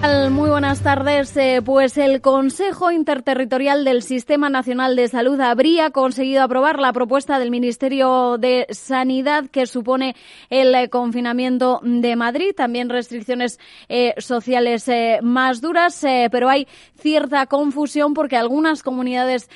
Muy buenas tardes. Eh, pues el Consejo Interterritorial del Sistema Nacional de Salud habría conseguido aprobar la propuesta del Ministerio de Sanidad que supone el eh, confinamiento de Madrid, también restricciones eh, sociales más duras, pero hay cierta confusión porque algunas comunidades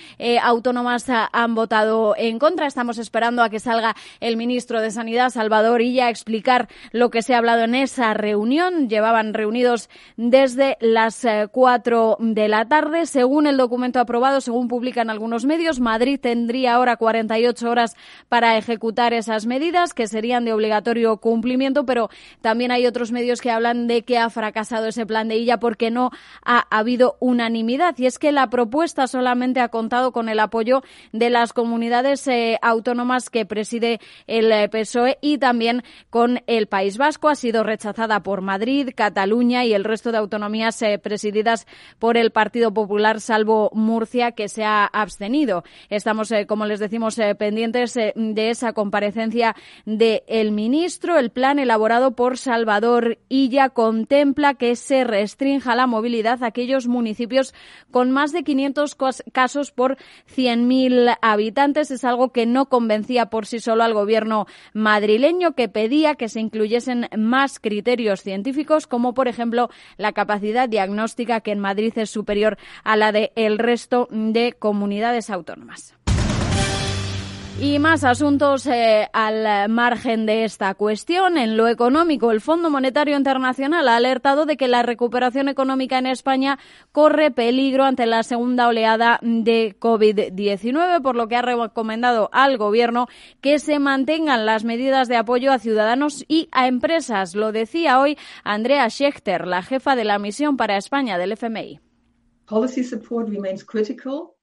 autónomas han votado en contra. Estamos esperando a que salga el ministro de Sanidad, Salvador Illa, a explicar lo que se ha hablado en esa reunión. Llevaban reunidos desde las eh, cuatro de la tarde. Según el documento aprobado, según publican algunos medios, Madrid tendría ahora 48 horas para ejecutar esas medidas que serían de obligatorio cumplimiento, pero también hay otros medios que hablan de que ha fracasado ese plan de Illa porque no ha habido unanimidad. Y es que la propuesta solamente ha contado con el apoyo de las comunidades eh, autónomas que preside el eh, PSOE y también con el País Vasco. Ha sido rechazada por Madrid, Cataluña y el resto de autonomías eh, presididas por el Partido Popular, salvo Murcia, que se ha abstenido. Estamos, eh, como les decimos, eh, pendientes de esa comparecencia del ministro. El plan elaborado por Salvador Illa contempla que se restrinja la movilidad a aquellos municipios con más de 500 casos por 100.000 habitantes. Es algo que no convencía por sí solo al gobierno madrileño, que pedía que se incluyesen más criterios científicos, como por ejemplo la capacidad diagnóstica que en Madrid es superior a la del el resto de comunidades autónomas. Y más asuntos eh, al margen de esta cuestión. En lo económico, el Fondo Monetario Internacional ha alertado de que la recuperación económica en España corre peligro ante la segunda oleada de COVID-19, por lo que ha recomendado al Gobierno que se mantengan las medidas de apoyo a ciudadanos y a empresas. Lo decía hoy Andrea Schechter, la jefa de la misión para España del FMI. Policy support remains critical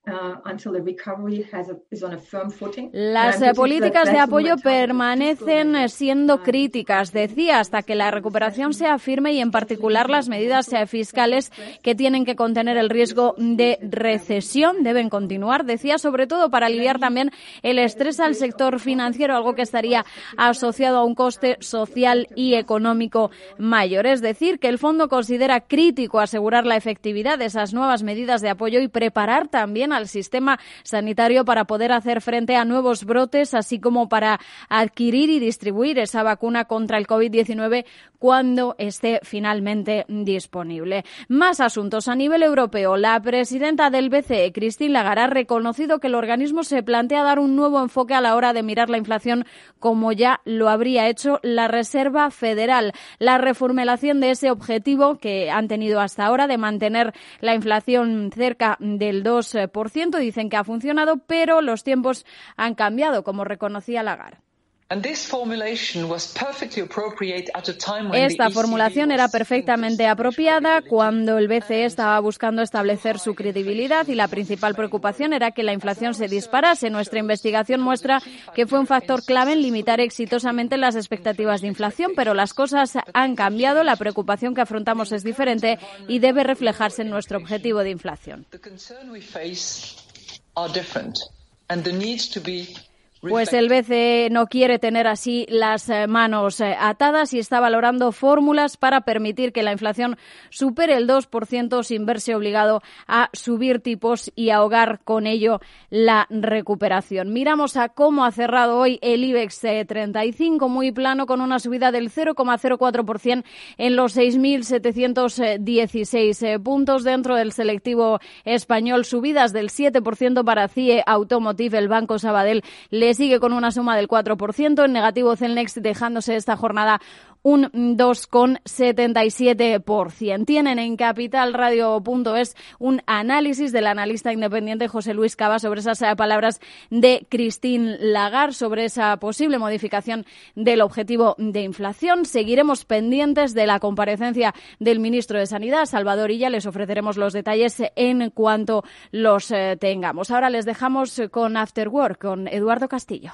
Las eh, políticas de apoyo permanecen siendo críticas, decía, hasta que la recuperación sea firme y en particular las medidas eh, fiscales que tienen que contener el riesgo de recesión deben continuar, decía, sobre todo para aliviar también el estrés al sector financiero, algo que estaría asociado a un coste social y económico mayor. Es decir, que el fondo considera crítico asegurar la efectividad de esas nuevas medidas de apoyo y preparar también al sistema sanitario para poder hacer frente a nuevos brotes, así como para adquirir y distribuir esa vacuna contra el COVID-19 cuando esté finalmente disponible. Más asuntos a nivel europeo. La presidenta del BCE, Christine Lagarde, ha reconocido que el organismo se plantea dar un nuevo enfoque a la hora de mirar la inflación como ya lo habría hecho la Reserva Federal. La reformulación de ese objetivo que han tenido hasta ahora de mantener la inflación cerca del 2%, dicen que ha funcionado, pero los tiempos han cambiado, como reconocía Lagarde. Esta formulación era perfectamente apropiada cuando el BCE estaba buscando establecer su credibilidad y la principal preocupación era que la inflación se disparase. Nuestra investigación muestra que fue un factor clave en limitar exitosamente las expectativas de inflación, pero las cosas han cambiado, la preocupación que afrontamos es diferente y debe reflejarse en nuestro objetivo de inflación. Pues el BCE no quiere tener así las eh, manos eh, atadas y está valorando fórmulas para permitir que la inflación supere el 2% sin verse obligado a subir tipos y ahogar con ello la recuperación. Miramos a cómo ha cerrado hoy el IBEX 35, eh, muy plano, con una subida del 0,04% en los 6.716 puntos dentro del selectivo español, subidas del 7% para CIE Automotive, el Banco Sabadell le sigue con una suma del 4%. En negativo Celnex dejándose esta jornada un 2,77%. Tienen en capitalradio.es un análisis del analista independiente José Luis Cava sobre esas eh, palabras de Christine Lagarde, sobre esa posible modificación del objetivo de inflación. Seguiremos pendientes de la comparecencia del ministro de Sanidad, Salvador Illa. Les ofreceremos los detalles en cuanto los eh, tengamos. Ahora les dejamos con After Work, con Eduardo Castillo.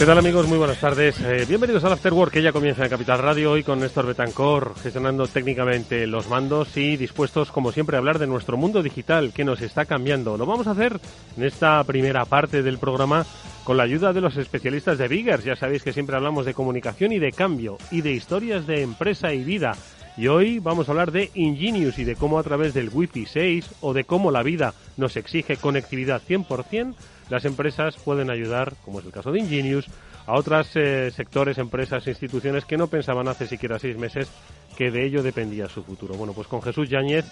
¿Qué tal amigos? Muy buenas tardes. Eh, bienvenidos al After Work que ya comienza en Capital Radio hoy con Néstor Betancor gestionando técnicamente los mandos y dispuestos como siempre a hablar de nuestro mundo digital que nos está cambiando. Lo vamos a hacer en esta primera parte del programa con la ayuda de los especialistas de Biggers. Ya sabéis que siempre hablamos de comunicación y de cambio y de historias de empresa y vida. Y hoy vamos a hablar de Ingenius y de cómo a través del Wi-Fi 6 o de cómo la vida nos exige conectividad 100%, las empresas pueden ayudar, como es el caso de Ingenius, a otros eh, sectores, empresas, instituciones que no pensaban hace siquiera seis meses que de ello dependía su futuro. Bueno, pues con Jesús Yáñez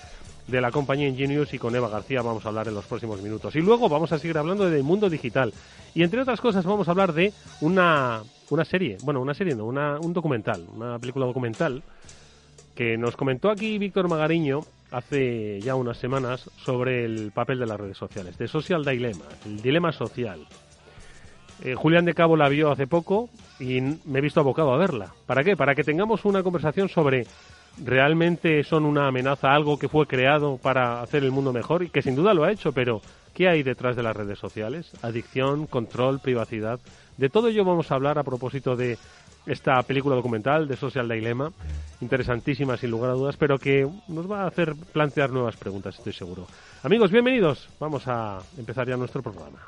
de la compañía Ingenius y con Eva García vamos a hablar en los próximos minutos. Y luego vamos a seguir hablando del mundo digital. Y entre otras cosas vamos a hablar de una, una serie, bueno, una serie no, una, un documental, una película documental que nos comentó aquí Víctor Magariño hace ya unas semanas sobre el papel de las redes sociales, de Social Dilemma, el dilema social. Eh, Julián de Cabo la vio hace poco y me he visto abocado a verla. ¿Para qué? Para que tengamos una conversación sobre realmente son una amenaza, algo que fue creado para hacer el mundo mejor y que sin duda lo ha hecho, pero ¿qué hay detrás de las redes sociales? Adicción, control, privacidad. De todo ello vamos a hablar a propósito de esta película documental de Social Dilemma, interesantísima sin lugar a dudas, pero que nos va a hacer plantear nuevas preguntas, estoy seguro. Amigos, bienvenidos. Vamos a empezar ya nuestro programa.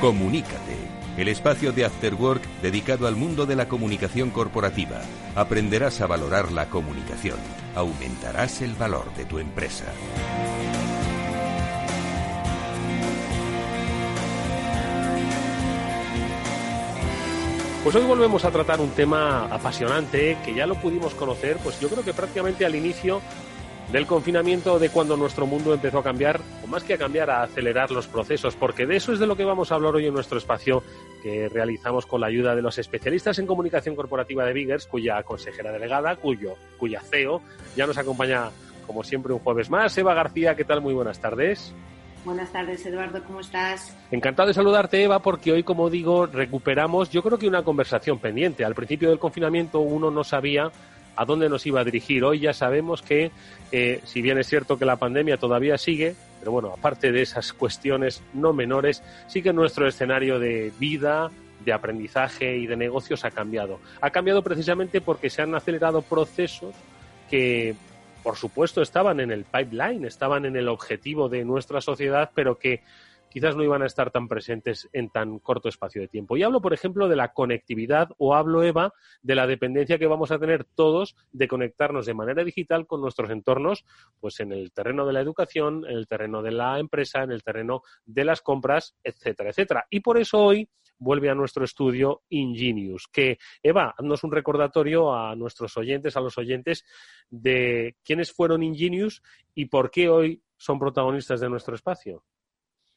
Comunícate, el espacio de After Work dedicado al mundo de la comunicación corporativa. Aprenderás a valorar la comunicación, aumentarás el valor de tu empresa. Pues hoy volvemos a tratar un tema apasionante que ya lo pudimos conocer, pues yo creo que prácticamente al inicio del confinamiento, de cuando nuestro mundo empezó a cambiar, más que a cambiar, a acelerar los procesos, porque de eso es de lo que vamos a hablar hoy en nuestro espacio que realizamos con la ayuda de los especialistas en comunicación corporativa de Biggers, cuya consejera delegada, cuyo, cuya CEO, ya nos acompaña como siempre un jueves más. Eva García, ¿qué tal? Muy buenas tardes. Buenas tardes, Eduardo, ¿cómo estás? Encantado de saludarte, Eva, porque hoy, como digo, recuperamos, yo creo que una conversación pendiente. Al principio del confinamiento uno no sabía a dónde nos iba a dirigir. Hoy ya sabemos que, eh, si bien es cierto que la pandemia todavía sigue, pero bueno, aparte de esas cuestiones no menores, sí que nuestro escenario de vida, de aprendizaje y de negocios ha cambiado. Ha cambiado precisamente porque se han acelerado procesos que, por supuesto, estaban en el pipeline, estaban en el objetivo de nuestra sociedad, pero que quizás no iban a estar tan presentes en tan corto espacio de tiempo. Y hablo, por ejemplo, de la conectividad o hablo, Eva, de la dependencia que vamos a tener todos de conectarnos de manera digital con nuestros entornos, pues en el terreno de la educación, en el terreno de la empresa, en el terreno de las compras, etcétera, etcétera. Y por eso hoy vuelve a nuestro estudio Ingenius, que, Eva, haznos un recordatorio a nuestros oyentes, a los oyentes, de quiénes fueron Ingenius y por qué hoy son protagonistas de nuestro espacio.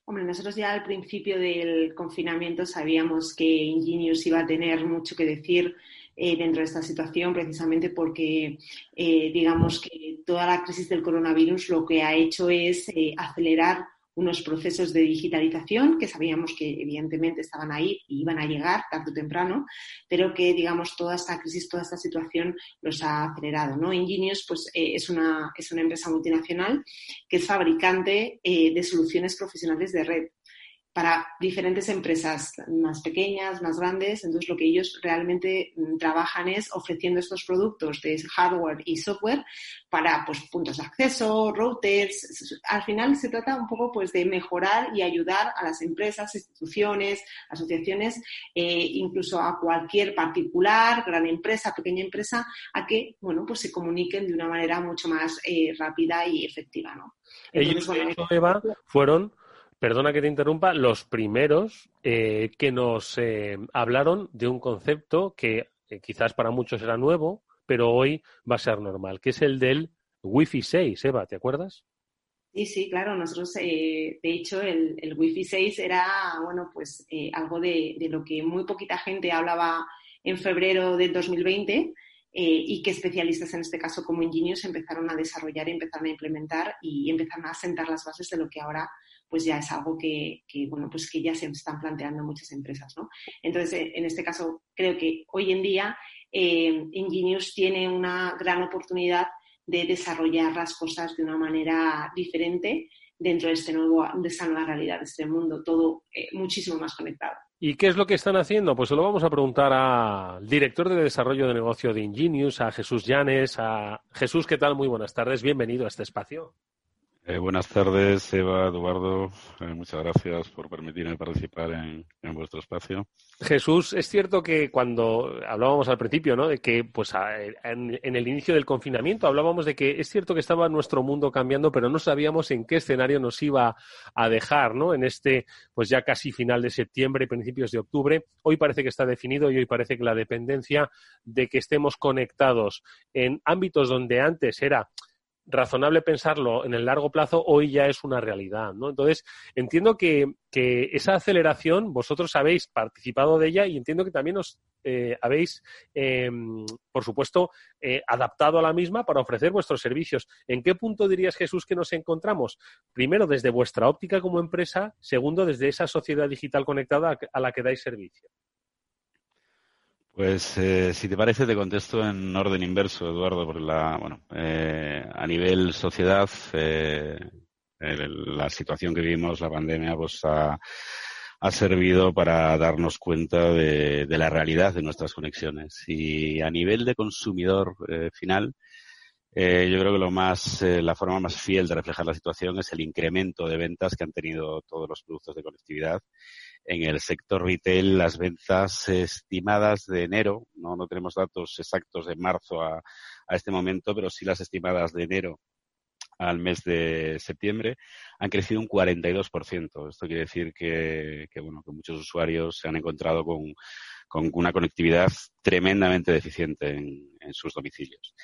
Hombre, nosotros ya al principio del confinamiento sabíamos que Ingenius iba a tener mucho que decir eh, dentro de esta situación, precisamente porque, eh, digamos que toda la crisis del coronavirus lo que ha hecho es eh, acelerar unos procesos de digitalización que sabíamos que evidentemente estaban ahí y iban a llegar tarde o temprano, pero que, digamos, toda esta crisis, toda esta situación los ha acelerado, ¿no? Ingenious, pues, eh, es, una, es una empresa multinacional que es fabricante eh, de soluciones profesionales de red. Para diferentes empresas más pequeñas, más grandes. Entonces, lo que ellos realmente mm, trabajan es ofreciendo estos productos de hardware y software para pues, puntos de acceso, routers. Al final se trata un poco pues, de mejorar y ayudar a las empresas, instituciones, asociaciones, eh, incluso a cualquier particular, gran empresa, pequeña empresa, a que bueno, pues se comuniquen de una manera mucho más eh, rápida y efectiva. ¿no? Ellos, Eva, fueron perdona que te interrumpa, los primeros eh, que nos eh, hablaron de un concepto que eh, quizás para muchos era nuevo, pero hoy va a ser normal, que es el del Wi-Fi 6, Eva, ¿te acuerdas? Sí, sí, claro. Nosotros, de hecho, el, el, Wi-Fi 6 era, bueno, pues algo de, de, lo que muy poquita gente hablaba en febrero del 2020 y que especialistas, en este caso como ingenieros, empezaron a desarrollar, empezaron a implementar y empezaron a sentar las bases de lo que ahora pues ya es algo que, bueno, pues que ya se están planteando muchas empresas, ¿no? Entonces, eh, en este caso, creo que hoy en día eh, Ingenious tiene una gran oportunidad de desarrollar las cosas de una manera diferente dentro de, este nuevo, de esta nueva realidad, de este mundo, todo eh, muchísimo más conectado. ¿Y qué es lo que están haciendo? Pues se lo vamos a preguntar al director de desarrollo de negocio de Ingenious, a Jesús Llanes. A Jesús, ¿qué tal? Muy buenas tardes, bienvenido a este espacio. Eh, buenas tardes, Eva, Eduardo. Eh, muchas gracias por permitirme participar en, vuestro espacio. Jesús, es cierto que cuando hablábamos al principio, ¿no? De que, pues, en, el inicio del confinamiento hablábamos de que es cierto que estaba nuestro mundo cambiando, pero no sabíamos en qué escenario nos iba a dejar, ¿no? En este, pues, ya casi final de septiembre, principios de octubre. Hoy parece que está definido y hoy parece que la dependencia de que estemos conectados en ámbitos donde antes era razonable pensarlo en el largo plazo, hoy ya es una realidad, ¿no? Entonces, entiendo que, esa aceleración, vosotros habéis participado de ella y entiendo que también os eh, habéis, em, por supuesto, eh, adaptado a la misma para ofrecer vuestros servicios. ¿En qué punto dirías, Jesús, que nos encontramos? Primero, desde vuestra óptica como empresa, segundo, desde esa sociedad digital conectada a la que dais servicio. Pues eh, si te parece te contesto en orden inverso, Eduardo, porque la, bueno, eh, a nivel sociedad, eh, la situación que vivimos, la pandemia, pues ha, ha servido para darnos cuenta de, de, la realidad de nuestras conexiones. Y a nivel de consumidor final, yo creo que lo más, la forma más fiel de reflejar la situación es el incremento de ventas que han tenido todos los productos de conectividad en el sector retail las ventas estimadas de enero, no, no tenemos datos exactos de marzo a, a este momento, pero sí las estimadas de enero al mes de septiembre han crecido un 42%. Esto quiere decir que, que, bueno, que muchos usuarios se han encontrado con, con una conectividad tremendamente deficiente en, en sus domicilios.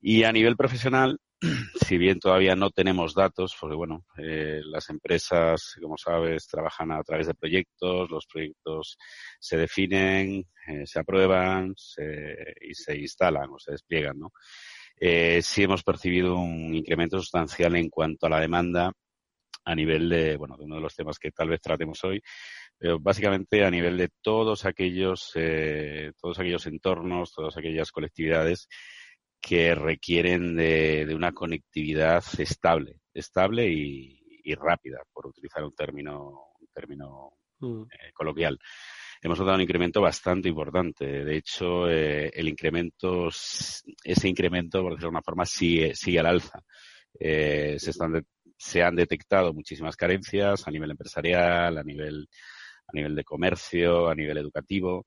Y a nivel profesional, si bien todavía no tenemos datos, porque bueno, eh, las empresas, como sabes, trabajan a través de proyectos, los proyectos se definen, eh, se aprueban y se instalan o se despliegan, ¿no? Eh, sí hemos percibido un incremento sustancial en cuanto a la demanda a nivel de, bueno, de uno de los temas que tal vez tratemos hoy, pero básicamente a nivel de todos aquellos, eh, todos aquellos entornos, todas aquellas colectividades que requieren de, una conectividad estable, estable y, rápida, por utilizar un término, un término mm. eh, coloquial. Hemos notado un incremento bastante importante. De hecho, eh, el incremento, ese incremento, por decirlo de una forma, sigue, sigue al alza. Eh, se, están se han detectado muchísimas carencias a nivel empresarial, a nivel, a nivel de comercio, a nivel educativo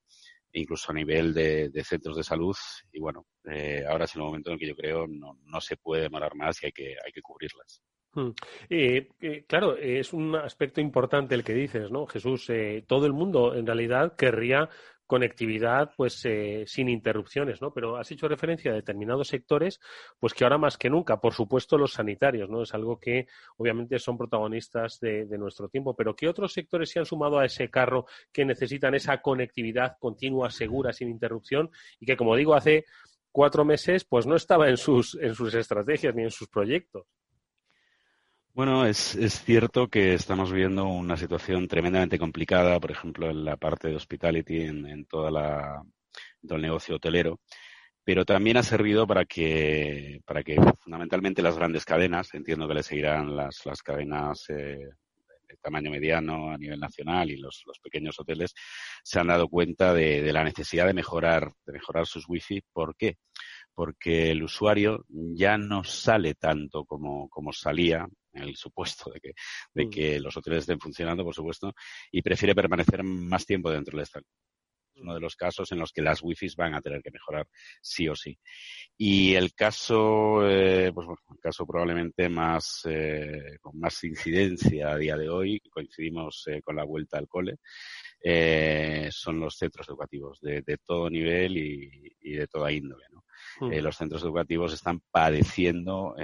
incluso a nivel de, centros de salud. Y bueno, eh, ahora es el momento en el que yo creo no, no se puede demorar más y hay que, hay que cubrirlas. Hmm. Eh, eh, claro, es un aspecto importante el que dices, ¿no, Jesús? todo el mundo en realidad querría conectividad pues eh, sin interrupciones, ¿no? Pero has hecho referencia a determinados sectores, pues que ahora más que nunca, por supuesto los sanitarios, ¿no? Es algo que obviamente son protagonistas de, nuestro tiempo, pero ¿qué otros sectores se han sumado a ese carro que necesitan esa conectividad continua, segura, sin interrupción y que, como digo, hace cuatro meses pues no estaba en sus, en sus estrategias ni en sus proyectos? Bueno, es, es cierto que estamos viendo una situación tremendamente complicada, por ejemplo, en la parte de hospitality, en, en toda la, todo el negocio hotelero, pero también ha servido para que, para que fundamentalmente las grandes cadenas, entiendo que le seguirán las, las cadenas eh, tamaño mediano a nivel nacional y los, pequeños hoteles se han dado cuenta de, la necesidad de mejorar, de mejorar sus wifi. ¿Por qué? Porque el usuario ya no sale tanto como, como salía en el supuesto de que, de mm. que los hoteles estén funcionando, por supuesto, y prefiere permanecer más tiempo dentro del estadio uno de los casos en los que las wifi van a tener que mejorar sí o sí. Y el caso, eh, pues el caso probablemente más eh, con más incidencia a día de hoy, coincidimos eh, con la vuelta al cole, son los centros educativos de, todo nivel y, de toda índole. Mm. los centros educativos están padeciendo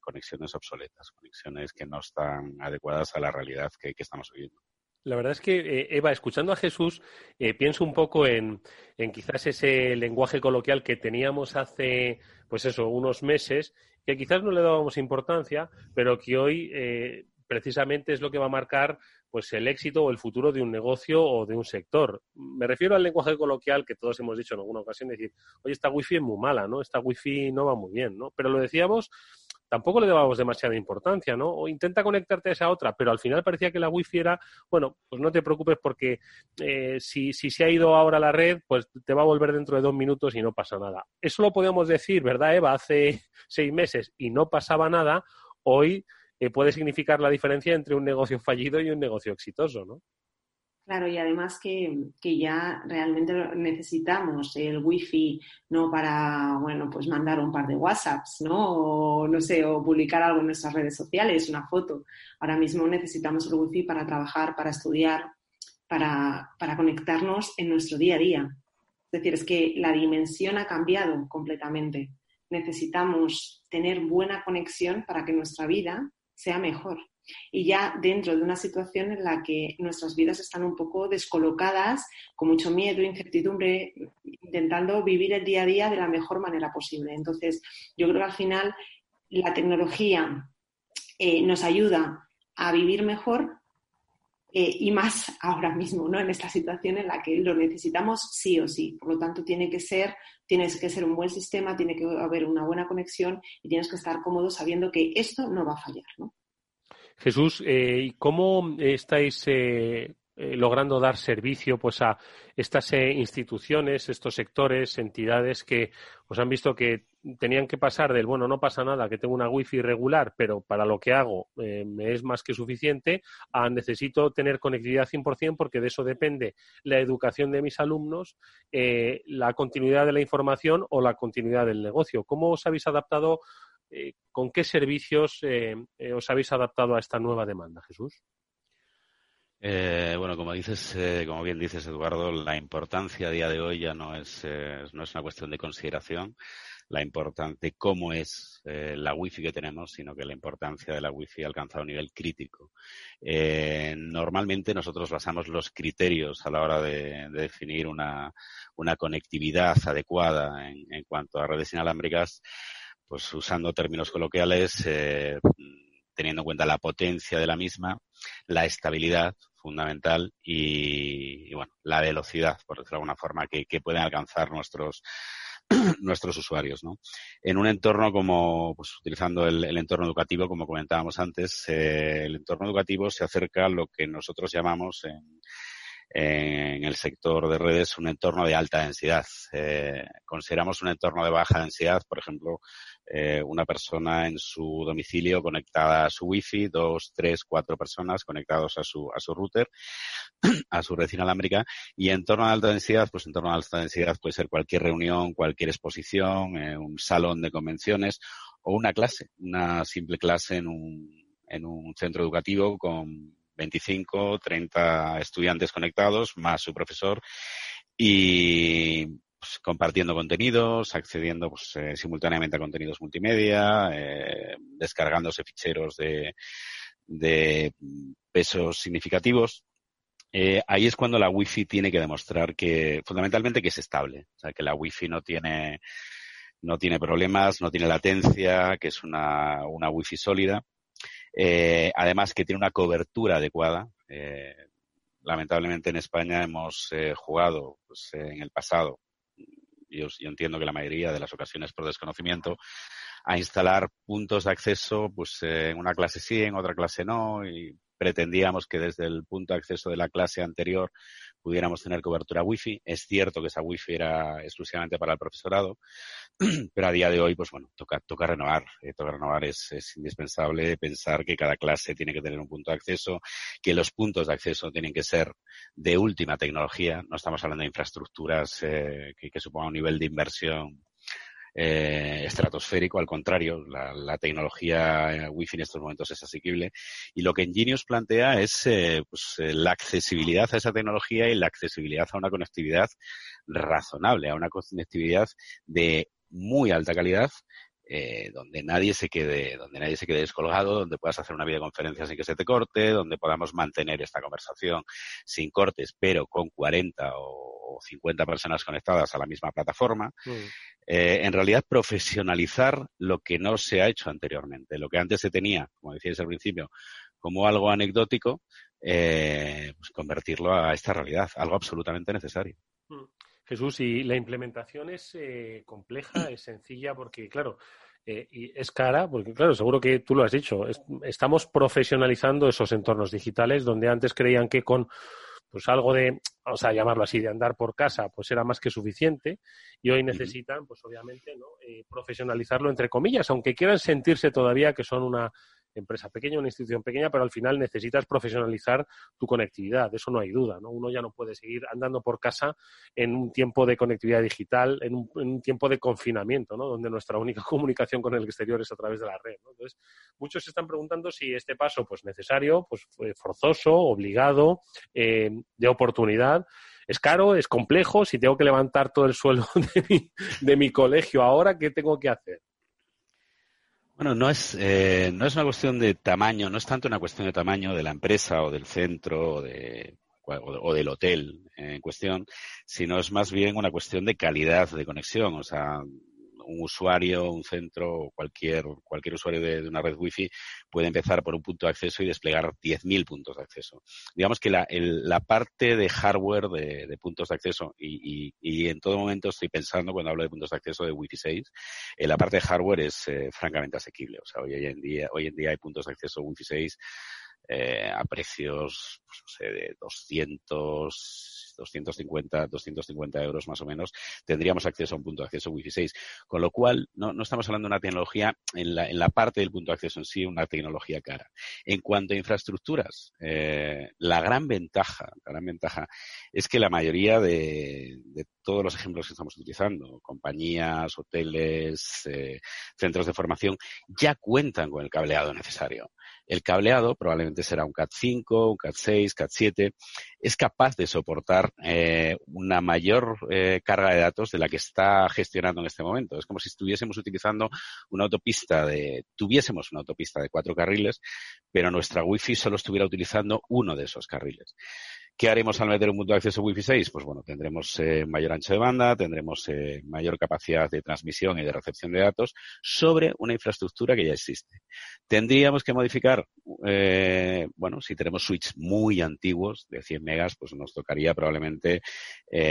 conexiones obsoletas, conexiones que no están adecuadas a la realidad que estamos viviendo. La verdad es que, eh, Eva, escuchando a Jesús, eh, pienso un poco en, quizás ese lenguaje coloquial que teníamos hace, pues eso, unos meses, que quizás no le dábamos importancia, pero que hoy eh, precisamente es lo que va a marcar pues el éxito o el futuro de un negocio o de un sector. Me refiero al lenguaje coloquial que todos hemos dicho en alguna ocasión, decir, oye, esta wifi es muy mala, ¿no? Esta wifi no va muy bien, ¿no? Pero lo decíamos tampoco le dábamos demasiada importancia, ¿no? O intenta conectarte a esa otra, pero al final parecía que la wifi era, bueno, pues no te preocupes porque eh, si, si se ha ido ahora la red, pues te va a volver dentro de dos minutos y no pasa nada. Eso lo podíamos decir, ¿verdad, Eva? Hace seis meses y no pasaba nada. Hoy eh, puede significar la diferencia entre un negocio fallido y un negocio exitoso, ¿no? Claro, y además que, ya realmente necesitamos el wifi no para, bueno, pues mandar un par de WhatsApps, ¿no? O no sé, o publicar algo en nuestras redes sociales, una foto. Ahora mismo necesitamos el wifi para trabajar, para estudiar, para, para conectarnos en nuestro día a día. Es decir, es que la dimensión ha cambiado completamente. Necesitamos tener buena conexión para que nuestra vida sea mejor y ya dentro de una situación en la que nuestras vidas están un poco descolocadas, con mucho miedo, incertidumbre, intentando vivir el día a día de la mejor manera posible. Entonces, yo creo que al final la tecnología eh, nos ayuda a vivir mejor eh, y más ahora mismo, ¿no? En esta situación en la que lo necesitamos sí o sí. Por lo tanto, tiene que ser, tienes que ser un buen sistema, tiene que haber una buena conexión y tienes que estar cómodo sabiendo que esto no va a fallar, ¿no? Jesús, eh, ¿cómo estáis eh, eh, logrando dar servicio pues a estas instituciones, estos sectores, entidades que os han visto que tenían que pasar del bueno, no pasa nada, que tengo una wifi regular, pero para lo que hago me es más que suficiente, a necesito tener conectividad 100% porque de eso depende la educación de mis alumnos, la continuidad de la información o la continuidad del negocio. ¿Cómo os habéis adaptado eh, ¿con qué servicios eh, eh, os habéis adaptado a esta nueva demanda, Jesús? Bueno, como dices, como bien dices, Eduardo, la importancia a día de hoy ya no es, no es una cuestión de consideración, la importante cómo es la wifi que tenemos, sino que la importancia de la wifi ha alcanzado un nivel crítico. normalmente nosotros basamos los criterios a la hora de, definir una, conectividad adecuada en, cuanto a redes inalámbricas pues usando términos coloquiales, eh, teniendo en cuenta la potencia de la misma, la estabilidad fundamental y, bueno, la velocidad, por decirlo de alguna forma, que, pueden alcanzar nuestros nuestros usuarios, ¿no? En un entorno como, pues utilizando el, entorno educativo, como comentábamos antes, eh, el entorno educativo se acerca a lo que nosotros llamamos en, en el sector de redes un entorno de alta densidad. Eh, consideramos un entorno de baja densidad, por ejemplo, eh, una persona en su domicilio conectada a su wifi, dos, tres, cuatro personas conectados a su, a su router, a su red inalámbrica, y en torno a alta densidad, pues en torno a alta densidad puede ser cualquier reunión, cualquier exposición, eh, un salón de convenciones o una clase, una simple clase en un, en un centro educativo con 25, 30 estudiantes conectados, más su profesor, y pues, compartiendo contenidos, accediendo pues, eh, simultáneamente a contenidos multimedia, eh, descargándose ficheros de, de pesos significativos. Eh, ahí es cuando la Wi-Fi tiene que demostrar que, fundamentalmente, que es estable. O sea, que la Wi-Fi no tiene, no tiene problemas, no tiene latencia, que es una, una Wi-Fi sólida. Además que tiene una cobertura adecuada. Lamentablemente en España hemos jugado pues, en el pasado, yo, entiendo que la mayoría de las ocasiones por desconocimiento, a instalar puntos de acceso pues en una clase sí, en otra clase no, y pretendíamos que desde el punto de acceso de la clase anterior pudiéramos tener cobertura wifi. Es cierto que esa wifi era exclusivamente para el profesorado, pero a día de hoy, pues bueno, toca, toca renovar. Eh, toca renovar es, es, indispensable pensar que cada clase tiene que tener un punto de acceso, que los puntos de acceso tienen que ser de última tecnología. No estamos hablando de infraestructuras eh, que, que supongan un nivel de inversión eh, estratosférico, al contrario, la, tecnología eh, Wi-Fi en estos momentos es asequible. Y lo que Enginius plantea es eh, pues, eh, la accesibilidad a esa tecnología y la accesibilidad a una conectividad razonable, a una conectividad de muy alta calidad eh, donde nadie se quede, donde nadie se quede descolgado, donde puedas hacer una videoconferencia sin que se te corte, donde podamos mantener esta conversación sin cortes, pero con 40 o 50 personas conectadas a la misma plataforma. Mm. Eh, en realidad, profesionalizar lo que no se ha hecho anteriormente. Lo que antes se tenía, como decíais al principio, como algo anecdótico, eh, pues convertirlo a esta realidad, algo absolutamente necesario. Jesús, y la implementación es eh, compleja, es sencilla, porque, claro, eh, y es cara, porque, claro, seguro que tú lo has dicho, estamos profesionalizando esos entornos digitales donde antes creían que con pues algo de, vamos a llamarlo así, de andar por casa, pues era más que suficiente y hoy necesitan, pues obviamente, ¿no? Eh, profesionalizarlo entre comillas, aunque quieran sentirse todavía que son una empresa pequeña, una institución pequeña, pero al final necesitas profesionalizar tu conectividad, de eso no hay duda, ¿no? Uno ya no puede seguir andando por casa en un tiempo de conectividad digital, en un, tiempo de confinamiento, ¿no? Donde nuestra única comunicación con el exterior es a través de la red, Entonces, muchos se están preguntando si este paso, pues necesario, pues forzoso, obligado, eh, de oportunidad, es caro, es complejo, si tengo que levantar todo el suelo de mi, de mi colegio ahora, ¿qué tengo que hacer? Bueno, no es, eh, no es una cuestión de tamaño, no es tanto una cuestión de tamaño de la empresa o del centro o, de, o del hotel en cuestión, sino es más bien una cuestión de calidad de conexión. O sea, un usuario, un centro cualquier, cualquier usuario de, una red wifi puede empezar por un punto de acceso y desplegar 10.000 puntos de acceso. Digamos que la, la parte de hardware de, puntos de acceso, y, y, en todo momento estoy pensando cuando hablo de puntos de acceso de Wi-Fi 6, eh, la parte de hardware es eh, francamente asequible. O sea, hoy, en día, hoy en día hay puntos de acceso Wi-Fi 6 eh, a precios pues, no sé, de 200, 250, 250 euros más o menos, tendríamos acceso a un punto de acceso Wi-Fi 6. Con lo cual, no, estamos hablando de una tecnología en la, en la parte del punto de acceso en sí, una tecnología cara. En cuanto a infraestructuras, eh, la gran ventaja, la gran ventaja es que la mayoría de, de todos los ejemplos que estamos utilizando, compañías, hoteles, eh, centros de formación, ya cuentan con el cableado necesario. El cableado probablemente será un CAT5, un CAT6, CAT7, es capaz de soportar eh, una mayor eh, carga de datos de la que está gestionando en este momento. Es como si estuviésemos utilizando una autopista de, tuviésemos una autopista de cuatro carriles, pero nuestra Wi-Fi solo estuviera utilizando uno de esos carriles. ¿Qué haremos al meter un punto de acceso Wi-Fi 6? Pues bueno, tendremos eh, mayor ancho de banda, tendremos eh, mayor capacidad de transmisión y de recepción de datos sobre una infraestructura que ya existe. Tendríamos que modificar, eh, bueno, si tenemos switches muy antiguos de 100 megas, pues nos tocaría probablemente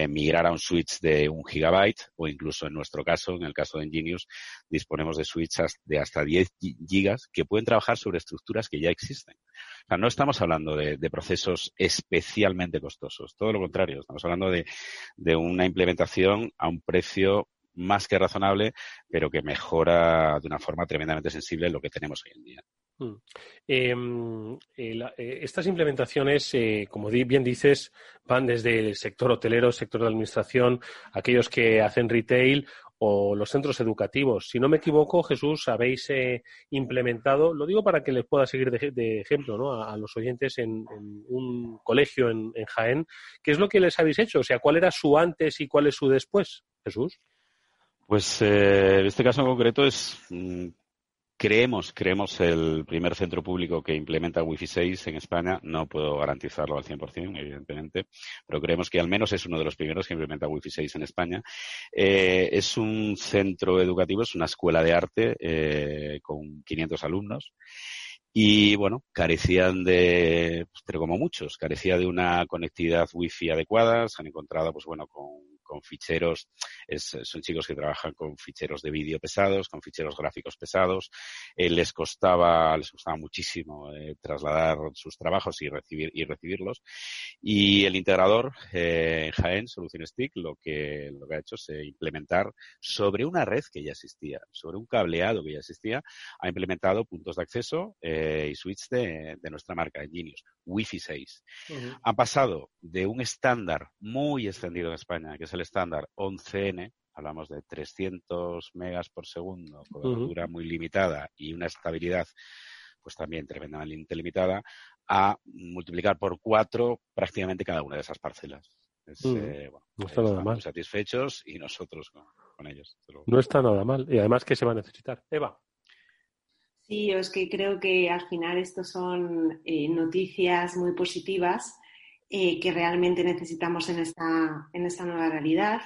migrar a un switch de un gigabyte o incluso en nuestro caso, en el caso de Ingenius, disponemos de switches de hasta 10 gigas que pueden trabajar sobre estructuras que ya existen. No estamos hablando de, procesos especialmente costosos. Todo lo contrario, estamos hablando de, una implementación a un precio más que razonable, pero que mejora de una forma tremendamente sensible lo que tenemos hoy en día. Mm. Em, eh, estas implementaciones, eh, como bien dices, van desde el sector hotelero, sector de administración, aquellos que hacen retail o los centros educativos. Si no me equivoco, Jesús, habéis eh, implementado, lo digo para que les pueda seguir de, ejemplo ¿no? a, los oyentes en, un colegio en, Jaén, ¿qué es lo que les habéis hecho? O sea, ¿cuál era su antes y cuál es su después, Jesús? Pues eh, en este caso en concreto es mm, Creemos, creemos el primer centro público que implementa Wi-Fi 6 en España. No puedo garantizarlo al 100%, evidentemente, pero creemos que al menos es uno de los primeros que implementa Wi-Fi 6 en España. Eh, es un centro educativo, es una escuela de arte eh, con 500 alumnos. Y bueno, carecían de, pero como muchos, carecía de una conectividad wifi adecuada. Se han encontrado, pues bueno, con con ficheros, son chicos que trabajan con ficheros de vídeo pesados, con ficheros gráficos pesados. Eh, les costaba, les costaba muchísimo eh, trasladar sus trabajos y recibir y recibirlos. Y el integrador eh, en Jaén, Soluciones TIC, lo que lo que ha hecho es implementar sobre una red que ya existía, sobre un cableado que ya existía, ha implementado puntos de acceso y switch de, nuestra marca, Genius, Wi-Fi 6. Han pasado de un estándar muy extendido en España, que es el estándar 11N, hablamos de 300 megas por segundo, cobertura muy limitada y una estabilidad pues también tremendamente limitada, a multiplicar por cuatro prácticamente cada una de esas parcelas. Eh, no está nada mal. satisfechos y nosotros con, ellos. No está nada mal. Y además, ¿qué se va a necesitar? Eva. Sí, es que creo que al final esto son eh, noticias muy positivas eh, que realmente necesitamos en esta, en esta nueva realidad.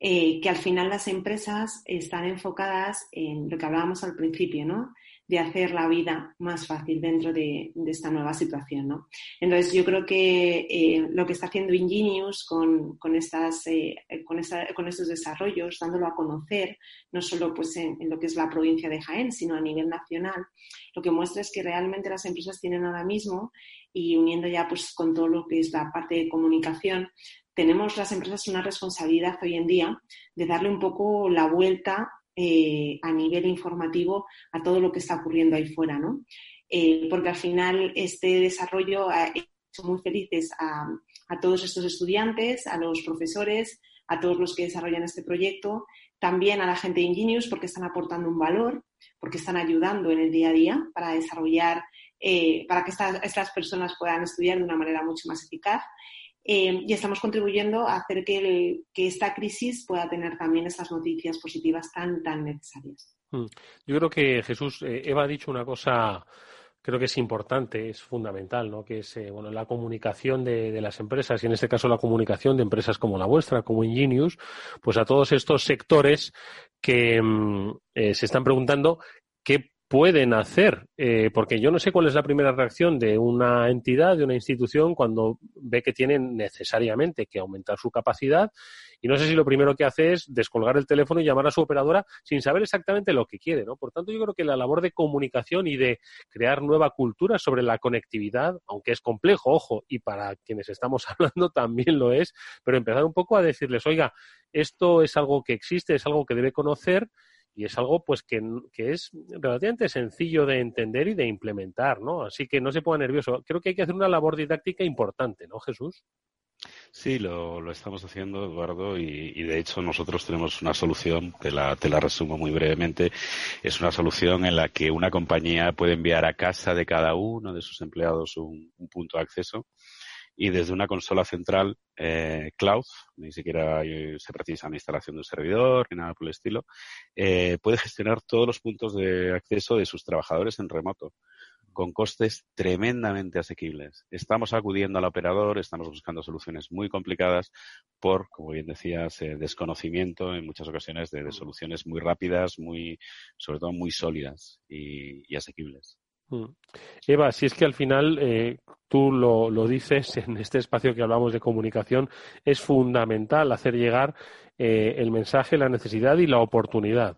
Eh, que al final las empresas están enfocadas en lo que hablábamos al principio, ¿no? De hacer la vida más fácil dentro de, esta nueva situación. ¿no? Entonces, yo creo que eh, lo que está haciendo Ingenius con, con, estas, eh, con, con, estos desarrollos, dándolo a conocer, no solo pues, en, lo que es la provincia de Jaén, sino a nivel nacional, lo que muestra es que realmente las empresas tienen ahora mismo, y uniendo ya pues, con todo lo que es la parte de comunicación, tenemos las empresas una responsabilidad hoy en día de darle un poco la vuelta eh, a nivel informativo a todo lo que está ocurriendo ahí fuera, ¿no? Eh, porque al final este desarrollo ha hecho muy felices a, todos estos estudiantes, a los profesores, a todos los que desarrollan este proyecto, también a la gente de Ingenius porque están aportando un valor, porque están ayudando en el día a día para desarrollar, eh, para que estas personas puedan estudiar de una manera mucho más eficaz eh, y estamos contribuyendo a hacer que, esta crisis pueda tener también estas noticias positivas tan, tan necesarias. Mm. Yo creo que Jesús, eh, Eva ha dicho una cosa creo que es importante, es fundamental, ¿no? Que es eh, bueno la comunicación de, las empresas y en este caso la comunicación de empresas como la vuestra, como Ingenius, pues a todos estos sectores que mm, se están preguntando qué pueden hacer, eh, porque yo no sé cuál es la primera reacción de una entidad, de una institución, cuando ve que tienen necesariamente que aumentar su capacidad y no sé si lo primero que hace es descolgar el teléfono y llamar a su operadora sin saber exactamente lo que quiere, ¿no? Por tanto, yo creo que la labor de comunicación y de crear nueva cultura sobre la conectividad, aunque es complejo, ojo, y para quienes estamos hablando también lo es, pero empezar un poco a decirles, oiga, esto es algo que existe, es algo que debe conocer y es algo pues que, es relativamente sencillo de entender y de implementar, ¿no? Así que no se ponga nervioso. Creo que hay que hacer una labor didáctica importante, ¿no, Jesús? Sí, lo, lo estamos haciendo, Eduardo, y, de hecho nosotros tenemos una solución, te la, te la resumo muy brevemente, es una solución en la que una compañía puede enviar a casa de cada uno de sus empleados un punto de acceso y desde una consola central eh, cloud, ni siquiera se precisa una instalación de un servidor ni nada por el estilo, eh, puede gestionar todos los puntos de acceso de sus trabajadores en remoto con costes tremendamente asequibles. Estamos acudiendo al operador, estamos buscando soluciones muy complicadas por, como bien decías, eh, desconocimiento en muchas ocasiones de, soluciones muy rápidas, muy, sobre todo muy sólidas y asequibles. Mm. Eva, si es que al final eh, tú lo, lo, dices en este espacio que hablamos de comunicación, es fundamental hacer llegar eh, el mensaje, la necesidad y la oportunidad.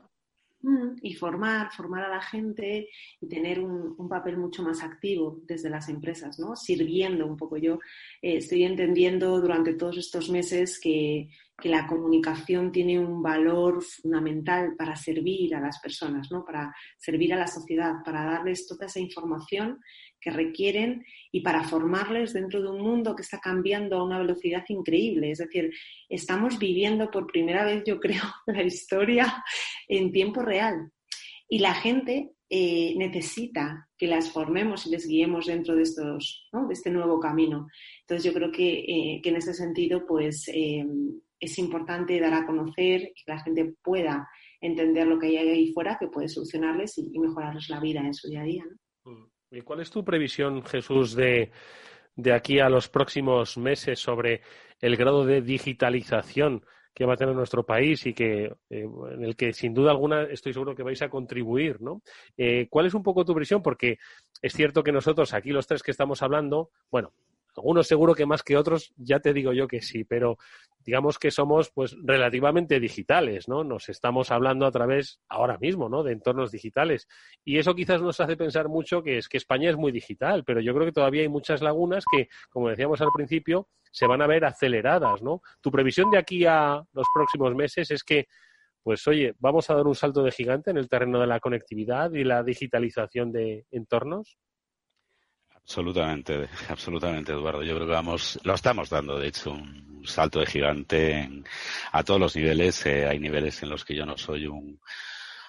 Y formar, formar a la gente y tener un, papel mucho más activo desde las empresas, ¿no? Sirviendo un poco. Yo eh, estoy entendiendo durante todos estos meses que, que, la comunicación tiene un valor fundamental para servir a las personas, ¿no? Para servir a la sociedad, para darles toda esa información que requieren y para formarles dentro de un mundo que está cambiando a una velocidad increíble. Es decir, estamos viviendo por primera vez, yo creo, la historia en tiempo real. Y la gente eh, necesita que las formemos y les guiemos dentro de, estos, de este nuevo camino. Entonces yo creo que, eh, en ese sentido pues, eh, es importante dar a conocer que la gente pueda entender lo que hay ahí fuera, que puede solucionarles y, mejorarles la vida en su día a día. ¿Y cuál es tu previsión, Jesús, de, de aquí a los próximos meses sobre el grado de digitalización que va a tener nuestro país y que eh, en el que sin duda alguna estoy seguro que vais a contribuir, ¿no? Eh, ¿Cuál es un poco tu previsión? Porque es cierto que nosotros aquí los tres que estamos hablando, bueno, Algunos seguro que más que otros, ya te digo yo que sí, pero digamos que somos pues relativamente digitales, ¿no? Nos estamos hablando a través ahora mismo, ¿no? De entornos digitales. Y eso quizás nos hace pensar mucho que es que España es muy digital, pero yo creo que todavía hay muchas lagunas que, como decíamos al principio, se van a ver aceleradas, ¿no? Tu previsión de aquí a los próximos meses es que pues oye, vamos a dar un salto de gigante en el terreno de la conectividad y la digitalización de entornos. Absolutamente, absolutamente, Eduardo. Yo creo que vamos, lo estamos dando, de hecho, un salto de gigante a todos los niveles. Eh, hay niveles en los que yo no soy un,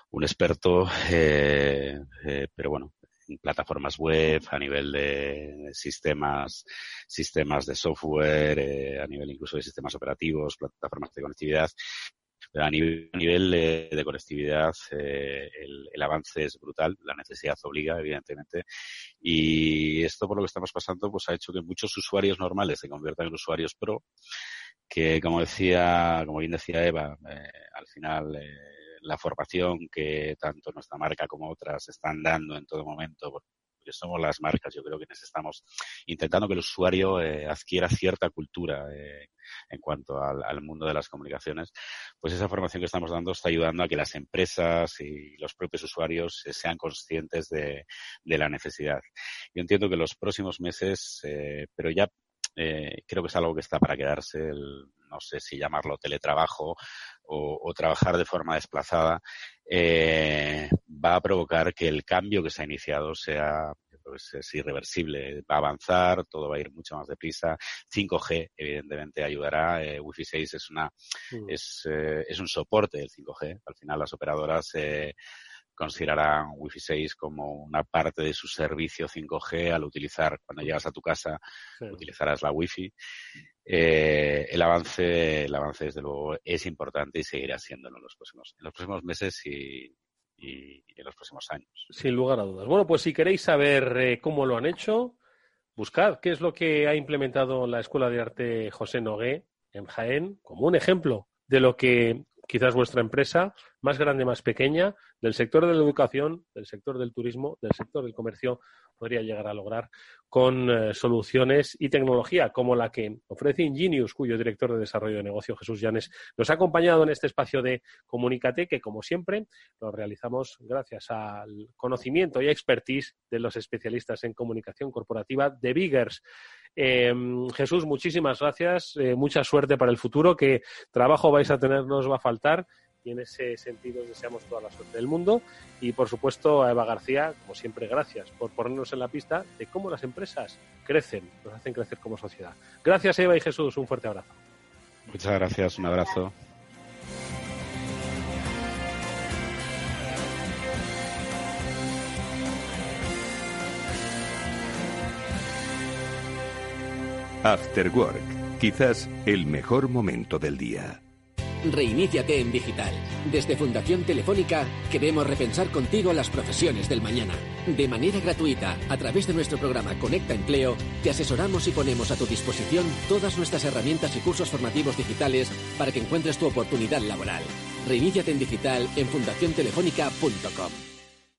un experto, eh, eh, pero bueno, en plataformas web, a nivel de sistemas, sistemas de software, a nivel incluso de sistemas operativos, plataformas de conectividad. Pero a nivel, nivel de, conectividad, eh, el, avance es brutal, la necesidad obliga, evidentemente. Y esto, por lo que estamos pasando, pues ha hecho que muchos usuarios normales se conviertan en usuarios pro, que, como decía, como bien decía Eva, eh, al final eh, la formación que tanto nuestra marca como otras están dando en todo momento que somos las marcas, yo creo que necesitamos intentando que el usuario eh, adquiera cierta cultura eh, en cuanto al, mundo de las comunicaciones, pues esa formación que estamos dando está ayudando a que las empresas y los propios usuarios eh, sean conscientes de, la necesidad. Yo entiendo que los próximos meses, pero ya creo que es algo que está para quedarse, no sé si llamarlo teletrabajo o, trabajar de forma desplazada, eh, va a provocar que el cambio que se ha iniciado sea pues, es irreversible, va a avanzar, todo va a ir mucho más deprisa. 5G, evidentemente, ayudará. Eh, Wi-Fi 6 es una mm. es, eh, es un soporte del 5G. Al final, las operadoras eh, considerarán Wi-Fi 6 como una parte de su servicio 5G al utilizar, cuando llegas a tu casa, utilizarás la Wi-Fi. Eh, el avance, el avance desde luego es importante y seguirá siéndolo en los próximos, en los próximos meses y, en los próximos años. Sin lugar a dudas. Bueno, pues si queréis saber eh, cómo lo han hecho, buscad qué es lo que ha implementado la Escuela de Arte José Nogué en Jaén como un ejemplo de lo que quizás vuestra empresa, más grande, más pequeña, del sector de la educación, del sector del turismo, del sector del comercio, podría llegar a lograr con eh, soluciones y tecnología como la que ofrece Ingenius, cuyo director de desarrollo de negocio, Jesús Llanes, nos ha acompañado en este espacio de Comunicate, que como siempre lo realizamos gracias al conocimiento y expertise de los especialistas en comunicación corporativa de Biggers. Em, Jesús, muchísimas gracias, eh, mucha suerte para el futuro, que trabajo vais a tener, no os va a faltar y en ese sentido deseamos toda la suerte del mundo. Y por supuesto a Eva García, como siempre, gracias por ponernos en la pista de cómo las empresas crecen, nos hacen crecer como sociedad. Gracias Eva y Jesús, un fuerte abrazo. Muchas gracias, un abrazo. After Work, quizás el mejor momento del día. Reiníciate en digital. Desde Fundación Telefónica queremos repensar contigo las profesiones del mañana. De manera gratuita, a través de nuestro programa Conecta Empleo, te asesoramos y ponemos a tu disposición todas nuestras herramientas y cursos formativos digitales para que encuentres tu oportunidad laboral. Reiníciate en digital en fundaciontelefónica.com.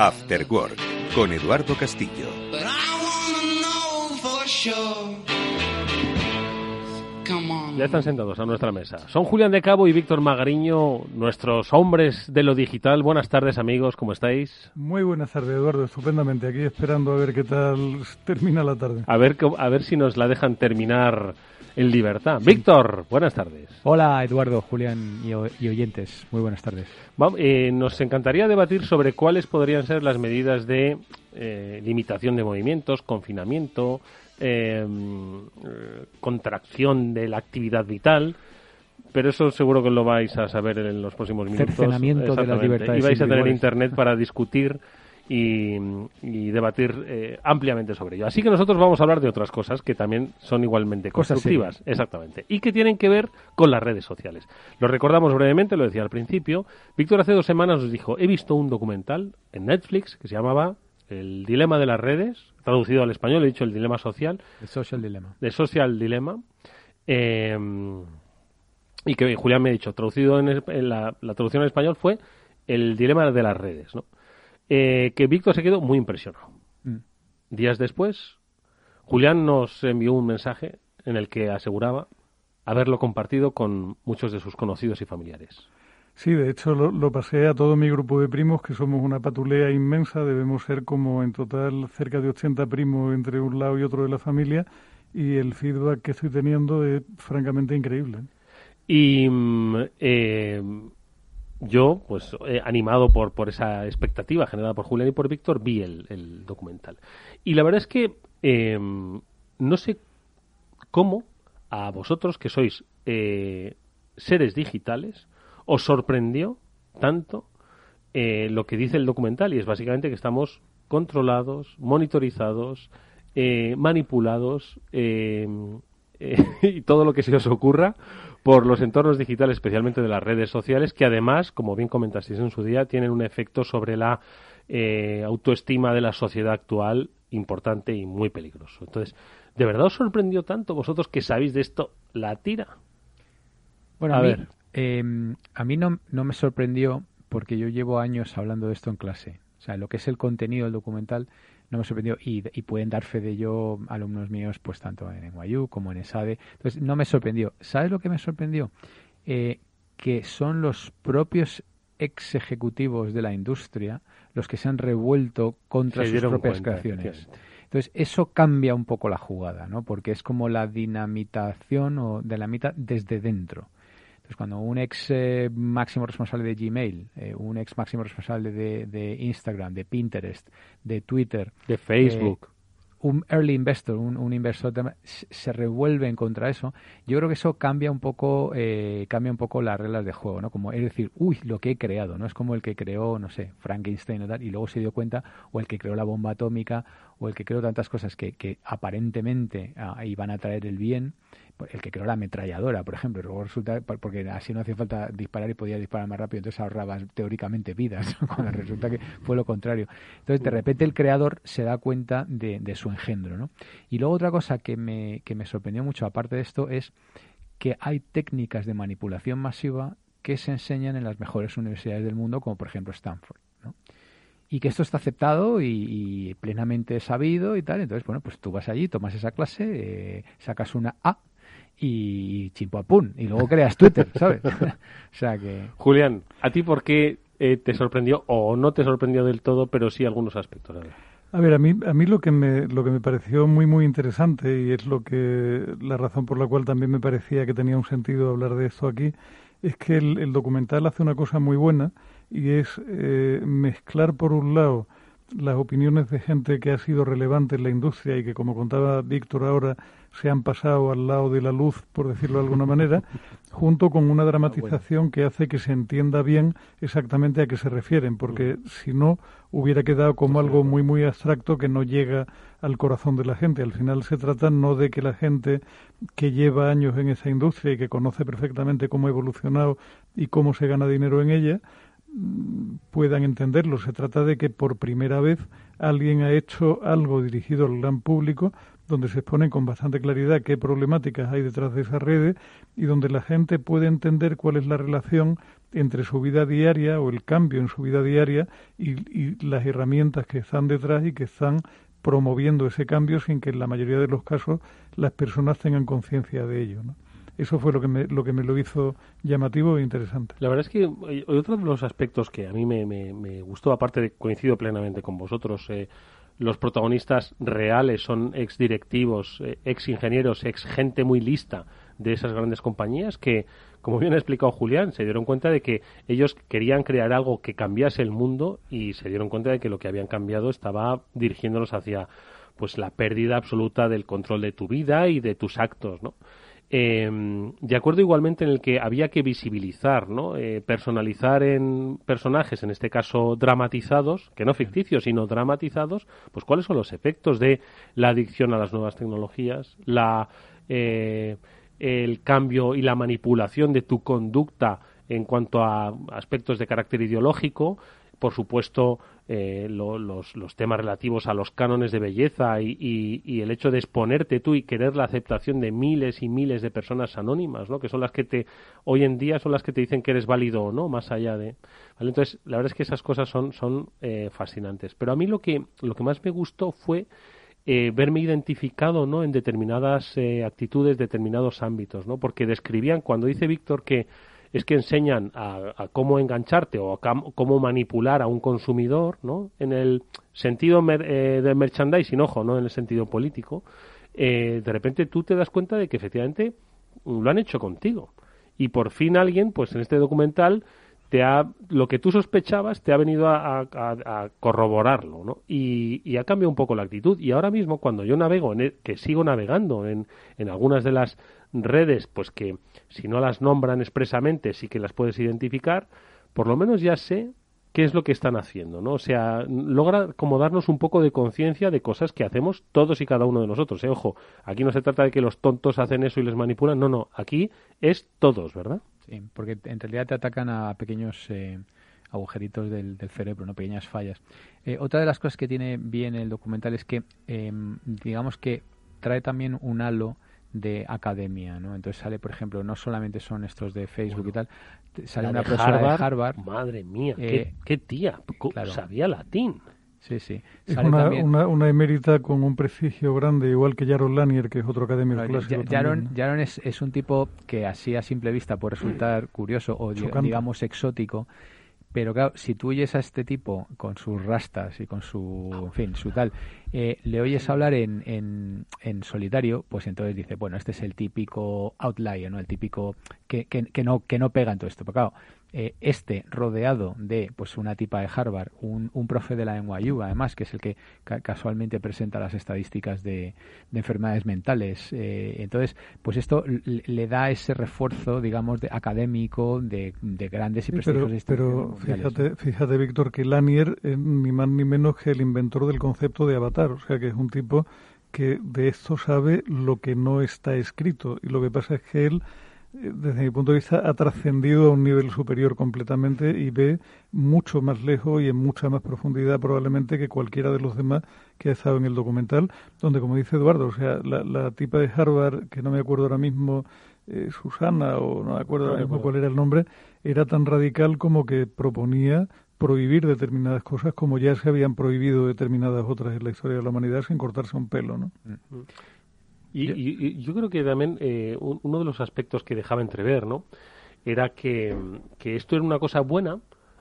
After Work con Eduardo Castillo. Ya están sentados a nuestra mesa. Son Julián de Cabo y Víctor Magariño, nuestros hombres de lo digital. Buenas tardes, amigos, ¿cómo estáis? Muy buenas tardes, Eduardo, estupendamente. Aquí esperando a ver qué tal termina la tarde. A ver, a ver si nos la dejan terminar en libertad. Víctor, buenas tardes. Hola Eduardo, Julián y, oyentes, muy buenas tardes. Eh, nos encantaría debatir sobre cuáles podrían ser las medidas de eh, limitación de movimientos, confinamiento, eh, contracción de la actividad vital pero eso seguro que lo vais a saber en los próximos minutos. Cercenamiento de las libertades. Y vais a tener internet para discutir y, debatir eh, ampliamente sobre ello. Así que nosotros vamos a hablar de otras cosas que también son igualmente constructivas. Exactamente. Y que tienen que ver con las redes sociales. Lo recordamos brevemente, lo decía al principio. Víctor hace dos semanas nos dijo, he visto un documental en Netflix que se llamaba El dilema de las redes, traducido al español, he dicho el dilema social. El social dilema. De social dilema. Eh, y que Julián me ha dicho, traducido en, la, traducción en español fue el dilema de las redes, ¿no? Eh, que Víctor se quedó muy impresionado. Mm. Días después, Julián nos envió un mensaje en el que aseguraba haberlo compartido con muchos de sus conocidos y familiares. Sí, de hecho lo, lo, pasé a todo mi grupo de primos, que somos una patulea inmensa, debemos ser como en total cerca de 80 primos entre un lado y otro de la familia, y el feedback que estoy teniendo es francamente increíble. Y mm, eh, yo, pues eh, animado por, por esa expectativa generada por Julián y por Víctor, vi el, documental. Y la verdad es que em, no sé cómo a vosotros, que sois eh, seres digitales, os sorprendió tanto lo que dice el documental. Y es básicamente que estamos controlados, monitorizados, manipulados em, y todo lo que se os ocurra por los entornos digitales, especialmente de las redes sociales, que además, como bien comentasteis en su día, tienen un efecto sobre la eh, autoestima de la sociedad actual importante y muy peligroso. Entonces, ¿de verdad os sorprendió tanto vosotros que sabéis de esto la tira? Bueno, a, ver. Em, a mí no, no me sorprendió porque yo llevo años hablando de esto en clase. O sea, lo que es el contenido del documental no me sorprendió y, pueden dar fe de ello alumnos míos, pues tanto en NYU como en ESADE. Entonces, no me sorprendió. ¿Sabes lo que me sorprendió? Eh, que son los propios ex ejecutivos de la industria los que se han revuelto contra sus propias creaciones. Entonces, eso cambia un poco la jugada, ¿no? Porque es como la dinamitación o de la mitad desde dentro. Pues cuando un ex eh, máximo responsable de Gmail, eh, un ex máximo responsable de, Instagram, de Pinterest, de Twitter, de Facebook, eh, un early investor, un, inversor se revuelven contra eso, yo creo que eso cambia un poco, cambia un poco las reglas de juego, ¿no? Como es decir, uy, lo que he creado, no es como el que creó, no sé, Frankenstein o tal, y luego se dio cuenta, o el que creó la bomba atómica, o el que creó tantas cosas que, que aparentemente ah, iban a traer el bien, el que creó la ametralladora, por ejemplo, luego resulta, porque así no hacía falta disparar y podía disparar más rápido, entonces ahorrabas teóricamente vidas, cuando resulta que fue lo contrario. Entonces, de repente el creador se da cuenta de, su engendro, ¿no? Y luego otra cosa que me, que me sorprendió mucho, aparte de esto, es que hay técnicas de manipulación masiva que se enseñan en las mejores universidades del mundo, como por ejemplo Stanford, ¿no? y que esto está aceptado y, plenamente sabido y tal. Entonces, bueno, pues tú vas allí, tomas esa clase, eh, sacas una A y chimpapún, y luego creas Twitter, ¿sabes? o sea que... Julián, ¿a ti por qué eh, te sorprendió o no te sorprendió del todo, pero sí algunos aspectos? A ver. A ver, a mí, a mí lo que me, lo que me pareció muy, muy interesante y es lo que, la razón por la cual también me parecía que tenía un sentido hablar de esto aquí, es que el, documental hace una cosa muy buena y es eh, mezclar por un lado las opiniones de gente que ha sido relevante en la industria y que, como contaba Víctor ahora, se han pasado al lado de la luz, por decirlo de alguna manera, junto con una dramatización que hace que se entienda bien exactamente a qué se refieren, porque si no hubiera quedado como algo muy muy abstracto que no llega al corazón de la gente. Al final se trata no de que la gente que lleva años en esa industria y que conoce perfectamente cómo ha evolucionado y cómo se gana dinero en ella, mm, puedan entenderlo. Se trata de que por primera vez alguien ha hecho algo dirigido al gran público donde se exponen con bastante claridad qué problemáticas hay detrás de esas redes y donde la gente puede entender cuál es la relación entre su vida diaria o el cambio en su vida diaria y, las herramientas que están detrás y que están promoviendo ese cambio sin que en la mayoría de los casos las personas tengan conciencia de ello. Eso fue lo que, me, lo que me lo hizo llamativo e interesante. La verdad es que otro de los aspectos que a mí me, me, gustó, aparte de coincido plenamente con vosotros, eh, los protagonistas reales son ex directivos, eh, ex ingenieros, ex gente muy lista de esas grandes compañías que, como bien ha explicado Julián, se dieron cuenta de que ellos querían crear algo que cambiase el mundo y se dieron cuenta de que lo que habían cambiado estaba dirigiéndolos hacia pues la pérdida absoluta del control de tu vida y de tus actos, ¿no? Em, de acuerdo igualmente en el que había que visibilizar, ¿no? Eh, personalizar en personajes, en este caso dramatizados, que no ficticios, sino dramatizados, pues cuáles son los efectos de la adicción a las nuevas tecnologías, la, eh, el cambio y la manipulación de tu conducta en cuanto a aspectos de carácter ideológico, por supuesto, eh, los, temas relativos a los cánones de belleza y, el hecho de exponerte tú y querer la aceptación de miles y miles de personas anónimas, ¿no? que son las que te, hoy en día son las que te dicen que eres válido o no, más allá de. Entonces, la verdad es que esas cosas son, son eh, fascinantes. Pero a mí lo que, lo que más me gustó fue eh, verme identificado ¿no? en determinadas actitudes, determinados ámbitos, ¿no? porque describían, cuando dice Víctor que es que enseñan a, cómo engancharte o a cómo manipular a un consumidor, ¿no? En el sentido eh, del merchandising, ojo, no en el sentido político. Eh, de repente tú te das cuenta de que efectivamente lo han hecho contigo. Y por fin alguien, pues en este documental, te ha, lo que tú sospechabas te ha venido a, corroborarlo, ¿no? Y, ha cambiado un poco la actitud. Y ahora mismo, cuando yo navego, en que sigo navegando en, en algunas de las redes, pues que si no las nombran expresamente, sí que las puedes identificar, por lo menos ya sé qué es lo que están haciendo, ¿no? O sea, logra como darnos un poco de conciencia de cosas que hacemos todos y cada uno de nosotros, ¿eh? Ojo, aquí no se trata de que los tontos hacen eso y les manipulan, no, no, aquí es todos, ¿verdad? Sí, porque en realidad te atacan a pequeños... Eh agujeritos del, cerebro, no pequeñas fallas. Eh, otra de las cosas que tiene bien el documental es que, em, digamos que trae también un halo de academia, ¿no? Entonces sale, por ejemplo, no solamente son estos de Facebook y tal, sale una profesora de Harvard. Madre mía, qué, eh, tía, sabía latín. Sí, sí. Es una, una, emérita con un prestigio grande, igual que Jaron Lanier, que es otro académico clásico. Jaron, es, es, un tipo que así a simple vista puede resultar curioso o digamos exótico, pero claro, si tú oyes a este tipo con sus rastas y con su, en fin, su tal, eh, le oyes hablar en, en, en, solitario, pues entonces dice, bueno, este es el típico outlier, ¿no? El típico que, que, que no, que no pega en todo esto. Pero claro, eh, este rodeado de pues una tipa de Harvard, un, un profe de la NYU, además, que es el que casualmente presenta las estadísticas de, de enfermedades mentales. Eh, entonces, pues esto le da ese refuerzo, digamos, de académico de, de grandes y prestigiosas Pero, fíjate, fíjate, Víctor, que Lanier es ni más ni menos que el inventor del concepto de avatar, o sea que es un tipo que de esto sabe lo que no está escrito y lo que pasa es que él desde mi punto de vista, ha trascendido a un nivel superior completamente y ve mucho más lejos y en mucha más profundidad probablemente que cualquiera de los demás que ha estado en el documental, donde, como dice Eduardo, o sea, la, tipa de Harvard, que no me acuerdo ahora mismo, eh, Susana, o no me acuerdo ahora mismo cuál era el nombre, era tan radical como que proponía prohibir determinadas cosas como ya se habían prohibido determinadas otras en la historia de la humanidad sin cortarse un pelo, ¿no? Mm. Y, yo creo que también eh, uno de los aspectos que dejaba entrever, ¿no? Era que, esto era una cosa buena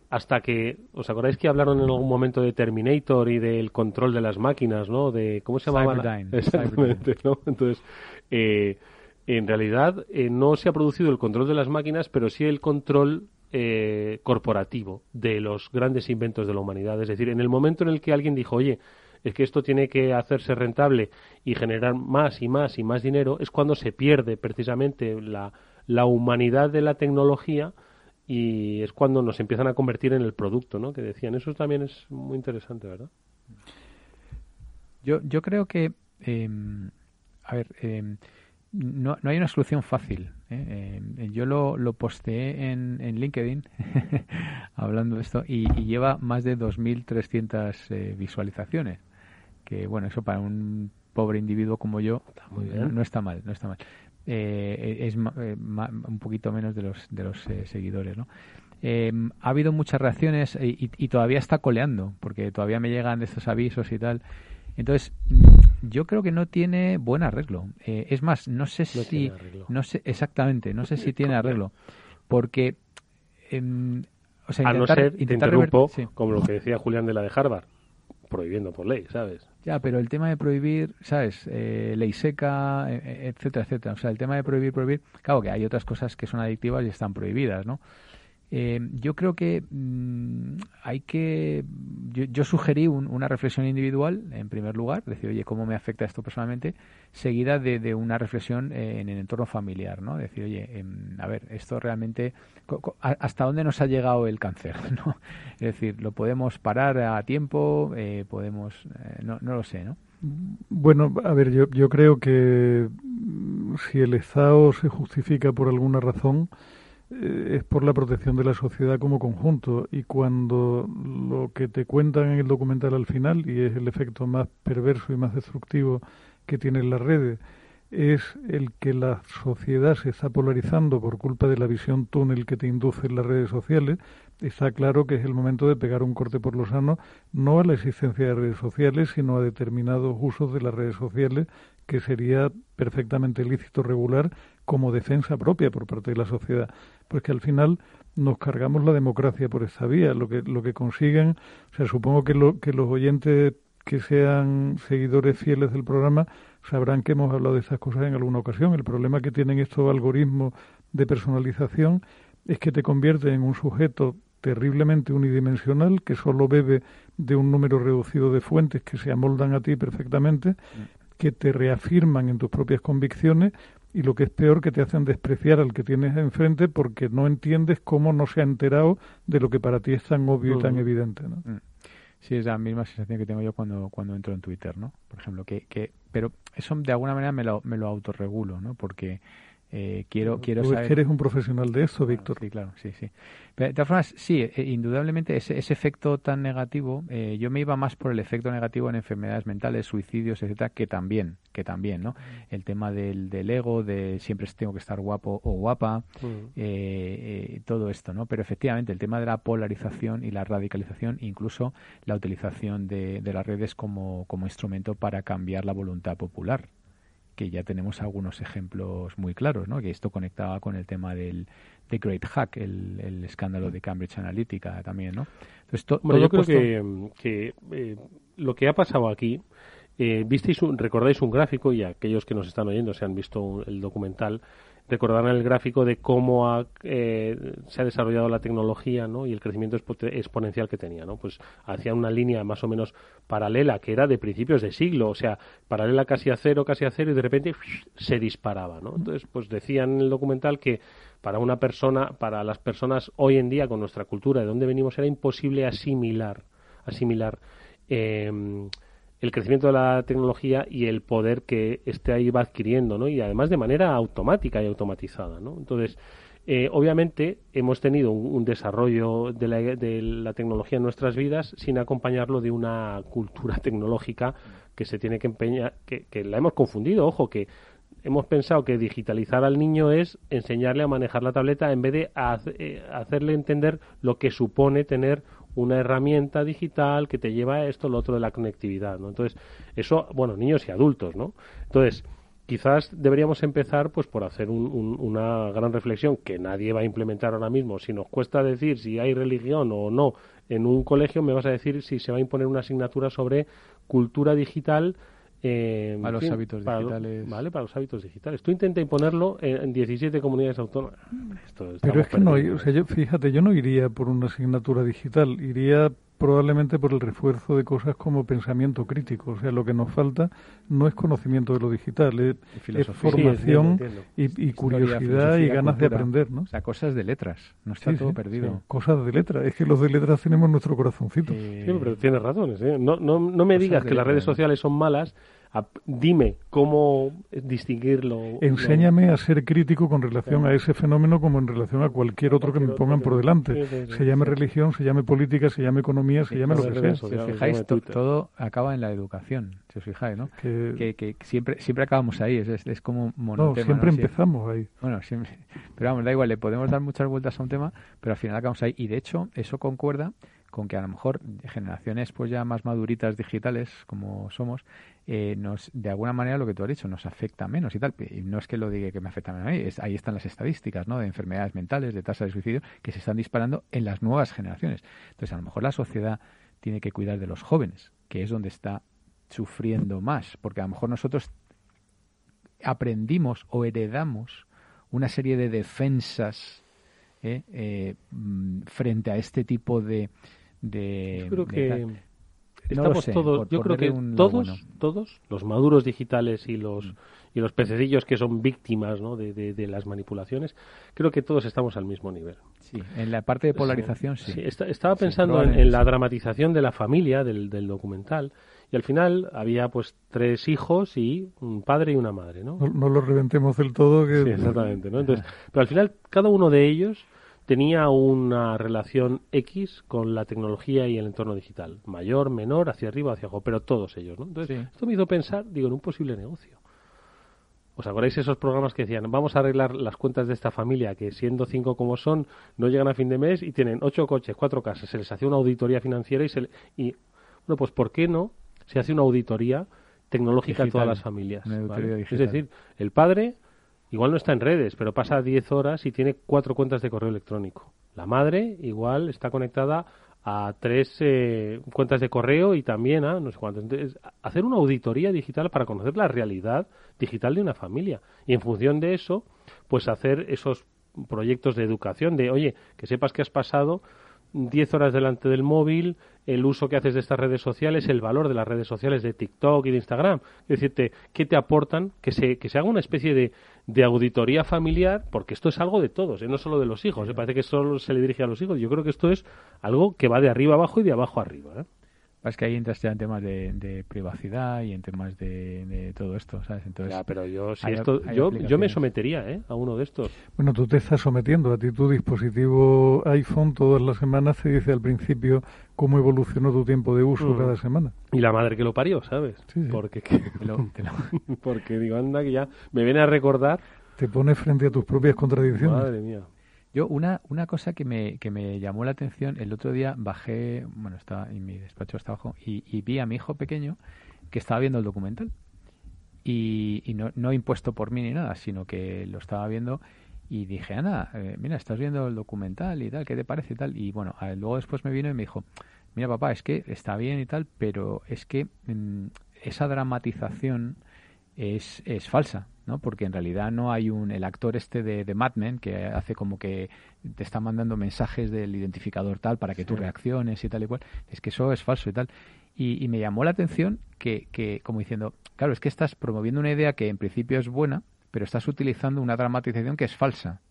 hasta que, ¿os acordáis que hablaron en algún momento de Terminator y del control de las máquinas, ¿no? De, ¿cómo se llamaba? Exactamente, ¿no? Entonces, eh, en realidad eh, no se ha producido el control de las máquinas, pero sí el control corporativo de los grandes inventos de la humanidad. Es decir, en el momento en el que alguien dijo, oye, es que esto tiene que hacerse rentable y generar más y más y más dinero, es cuando se pierde precisamente la, la humanidad de la tecnología y es cuando nos empiezan a convertir en el producto, ¿no? Que decían, eso también es muy interesante, ¿verdad? Yo, yo creo que, em, a ver, em, no, no hay una solución fácil. ¿eh? Em, yo lo, lo posteé en, en LinkedIn hablando de esto y, lleva más de 2.300 eh, visualizaciones que bueno, eso para un pobre individuo como yo no, está mal, no está mal. Eh, es eh, un poquito menos de los de los eh, seguidores, ¿no? ha habido muchas reacciones y, todavía está coleando, porque todavía me llegan de estos avisos y tal. Entonces, yo creo que no tiene buen arreglo. es más, no sé si, no sé exactamente, no sé si tiene arreglo, porque, em, o sea, intentar, a no ser, interrumpo, como lo que decía Julián de la de Harvard, prohibiendo por ley, ¿sabes? Ya, pero el tema de prohibir, ¿sabes? Eh, ley seca, eh, eh, etcétera, etcétera. O sea, el tema de prohibir, prohibir, claro que hay otras cosas que son adictivas y están prohibidas, ¿no? Eh, yo creo que mm, hay que. Yo, sugerí una reflexión individual, en primer lugar, decir, oye, ¿cómo me afecta esto personalmente? Seguida de, una reflexión eh, en el entorno familiar, ¿no? Decir, oye, em, a ver, esto realmente. ¿Hasta dónde nos ha llegado el cáncer? ¿no? Es decir, ¿lo podemos parar a tiempo? Eh, ¿Podemos.? no, no lo sé, ¿no? Bueno, a ver, yo, yo creo que mm, si el Estado se justifica por alguna razón eh, es por la protección de la sociedad como conjunto. Y cuando lo que te cuentan en el documental al final y es el efecto más perverso y más destructivo que tienen las redes es el que la sociedad se está polarizando por culpa de la visión túnel que te inducen las redes sociales, está claro que es el momento de pegar un corte por lo sano, no a la existencia de redes sociales, sino a determinados usos de las redes sociales que sería perfectamente lícito regular como defensa propia por parte de la sociedad, pues que al final nos cargamos la democracia por esta vía, lo que lo que consiguen, o sea, supongo que lo, que los oyentes que sean seguidores fieles del programa sabrán que hemos hablado de estas cosas en alguna ocasión. El problema que tienen estos algoritmos de personalización es que te convierte en un sujeto terriblemente unidimensional que solo bebe de un número reducido de fuentes que se amoldan a ti perfectamente, que te reafirman en tus propias convicciones y lo que es peor que te hacen despreciar al que tienes enfrente porque no entiendes cómo no se ha enterado de lo que para ti es tan obvio y tan evidente. ¿no? Mm. Sí, es la misma sensación que tengo yo cuando, cuando entro en Twitter, ¿no? Por ejemplo, que, que pero eso de alguna manera me lo, me lo autorregulo, ¿no? Porque eh, quiero, quiero Tú eres un profesional de eso, Víctor. Sí, claro, sí, sí. de todas formas, sí, eh, indudablemente ese, ese, efecto tan negativo, eh, yo me iba más por el efecto negativo en enfermedades mentales, suicidios, etcétera, que también, que también, ¿no? Mm. El tema del, del ego, de siempre tengo que estar guapo o guapa, mm. todo esto, ¿no? Pero efectivamente, el tema de la polarización y la radicalización, incluso la utilización de, de las redes como, como instrumento para cambiar la voluntad popular, que ya tenemos algunos ejemplos muy claros, ¿no? que esto conectaba con el tema del The Great Hack, el, escándalo de Cambridge Analytica también. ¿no? Entonces, bueno, yo creo que, eh, lo que ha pasado aquí, eh, visteis recordáis un gráfico y aquellos que nos están oyendo se han visto el documental recordarán el gráfico de cómo eh, se ha desarrollado la tecnología ¿no? y el crecimiento exponencial que tenía. ¿no? Pues hacía una línea más o menos paralela que era de principios de siglo, o sea, paralela casi a cero, casi a cero y de repente se disparaba. ¿no? Entonces, pues decían en el documental que para una persona, para las personas hoy en día con nuestra cultura de dónde venimos era imposible asimilar, asimilar eh, el crecimiento de la tecnología y el poder que este ahí va adquiriendo, ¿no? Y además de manera automática y automatizada, ¿no? Entonces, eh, obviamente hemos tenido un, desarrollo de la, de la, tecnología en nuestras vidas sin acompañarlo de una cultura tecnológica que se tiene que empeñar, que, la hemos confundido, ojo, que hemos pensado que digitalizar al niño es enseñarle a manejar la tableta en vez de eh, hacerle entender lo que supone tener una herramienta digital que te lleva a esto, lo otro de la conectividad, ¿no? Entonces, eso, bueno, niños y adultos, ¿no? Entonces, quizás deberíamos empezar pues por hacer una gran reflexión que nadie va a implementar ahora mismo. Si nos cuesta decir si hay religión o no en un colegio, me vas a decir si se va a imponer una asignatura sobre cultura digital eh, para los hábitos digitales. vale, para los hábitos digitales. Tú intenta imponerlo en, 17 comunidades autónomas. Pero es que no, o sea, yo, fíjate, yo no iría por una asignatura digital, iría probablemente por el refuerzo de cosas como pensamiento crítico. O sea, lo que nos falta no es conocimiento de lo digital, es, formación Y, curiosidad y ganas de aprender, ¿no? O sea, cosas de letras, no está todo perdido. Cosas de letras, es que los de letras tenemos nuestro corazoncito. Sí, pero tienes razón, ¿eh? no, no, no me digas que las redes sociales son malas dime cómo distinguirlo. Enséñame a ser crítico con relación a ese fenómeno como en relación a cualquier otro que me pongan por delante. se llame religión, se llame política, se llame economía, se llame lo que sea. Si os fijáis, todo acaba en la educación, si os fijáis, ¿no? Que, siempre siempre acabamos ahí, es, es, como monotema. No, siempre empezamos ahí. Bueno, siempre, pero vamos, da igual, le podemos dar muchas vueltas a un tema, pero al final acabamos ahí. Y de hecho, eso concuerda con que a lo mejor generaciones pues ya más maduritas digitales como somos eh, nos de alguna manera lo que tú has dicho nos afecta menos y tal y no es que lo diga que me afecta menos a mí, es, ahí están las estadísticas ¿no? de enfermedades mentales de tasas de suicidio que se están disparando en las nuevas generaciones entonces a lo mejor la sociedad tiene que cuidar de los jóvenes que es donde está sufriendo más, porque a lo mejor nosotros aprendimos o heredamos una serie de defensas ¿eh? Eh, mm, frente a este tipo de, de yo creo que estamos todos yo creo que todos todos los maduros digitales y los mm. y los pececillos que son víctimas ¿no? de, de, las manipulaciones creo que todos estamos al mismo nivel sí en la parte de polarización sí, estaba pensando en, la dramatización de la familia del, del documental y al final había pues tres hijos y un padre y una madre, ¿no? No, lo reventemos del todo. Que... Sí, exactamente, ¿no? Entonces, pero al final cada uno de ellos tenía una relación X con la tecnología y el entorno digital, mayor, menor, hacia arriba, hacia abajo, pero todos ellos, ¿no? Entonces, esto me hizo pensar, digo, en un posible negocio. ¿Os acordáis esos programas que decían, vamos a arreglar las cuentas de esta familia, que siendo cinco como son, no llegan a fin de mes y tienen ocho coches, cuatro casas, se les hace una auditoría financiera y se y bueno, pues ¿por qué no se hace una auditoría tecnológica a todas las familias. Es decir, el padre igual no está en redes, pero pasa 10 horas y tiene cuatro cuentas de correo electrónico. La madre igual está conectada a tres eh, cuentas de correo y también a no sé cuántos. Entonces, hacer una auditoría digital para conocer la realidad digital de una familia. Y en función de eso, pues hacer esos proyectos de educación de, oye, que sepas que has pasado 10 horas delante del móvil, el uso que haces de estas redes sociales, el valor de las redes sociales de TikTok y de Instagram. Es decirte, ¿qué te aportan? Que se, que se haga una especie de, de auditoría familiar, porque esto es algo de todos, ¿eh? no solo de los hijos. ¿eh? Parece que solo se le dirige a los hijos. Yo creo que esto es algo que va de arriba abajo y de abajo arriba. ¿eh? Es que ahí entras ya en temas de, privacidad y en temas de, todo esto, ¿sabes? Entonces, ya, pero yo, si esto, yo, yo me sometería ¿eh? a uno de estos. Bueno, tú te estás sometiendo a ti tu dispositivo iPhone todas las semanas se dice al principio cómo evolucionó tu tiempo de uso mm. cada semana. Y la madre que lo parió, ¿sabes? Sí, Porque, porque digo, anda, que ya me viene a recordar. Te pone frente a tus propias contradicciones. Madre mía. Yo, una, una cosa que me, que me llamó la atención, el otro día bajé, bueno, estaba en mi despacho hasta abajo, y, vi a mi hijo pequeño que estaba viendo el documental. Y, y no, no impuesto por mí ni nada, sino que lo estaba viendo y dije, Ana, eh, mira, estás viendo el documental y tal, ¿qué te parece y tal? Y bueno, luego después me vino y me dijo, mira papá, es que está bien y tal, pero es que mm, esa dramatización es, es falsa. ¿no? Porque en realidad no hay un el actor este de, de Mad Men que hace como que te está mandando mensajes del identificador tal para que tú reacciones y tal y cual. Es que eso es falso y tal. Y, me llamó la atención que, que, como diciendo, claro, es que estás promoviendo una idea que en principio es buena, pero estás utilizando una dramatización que es falsa.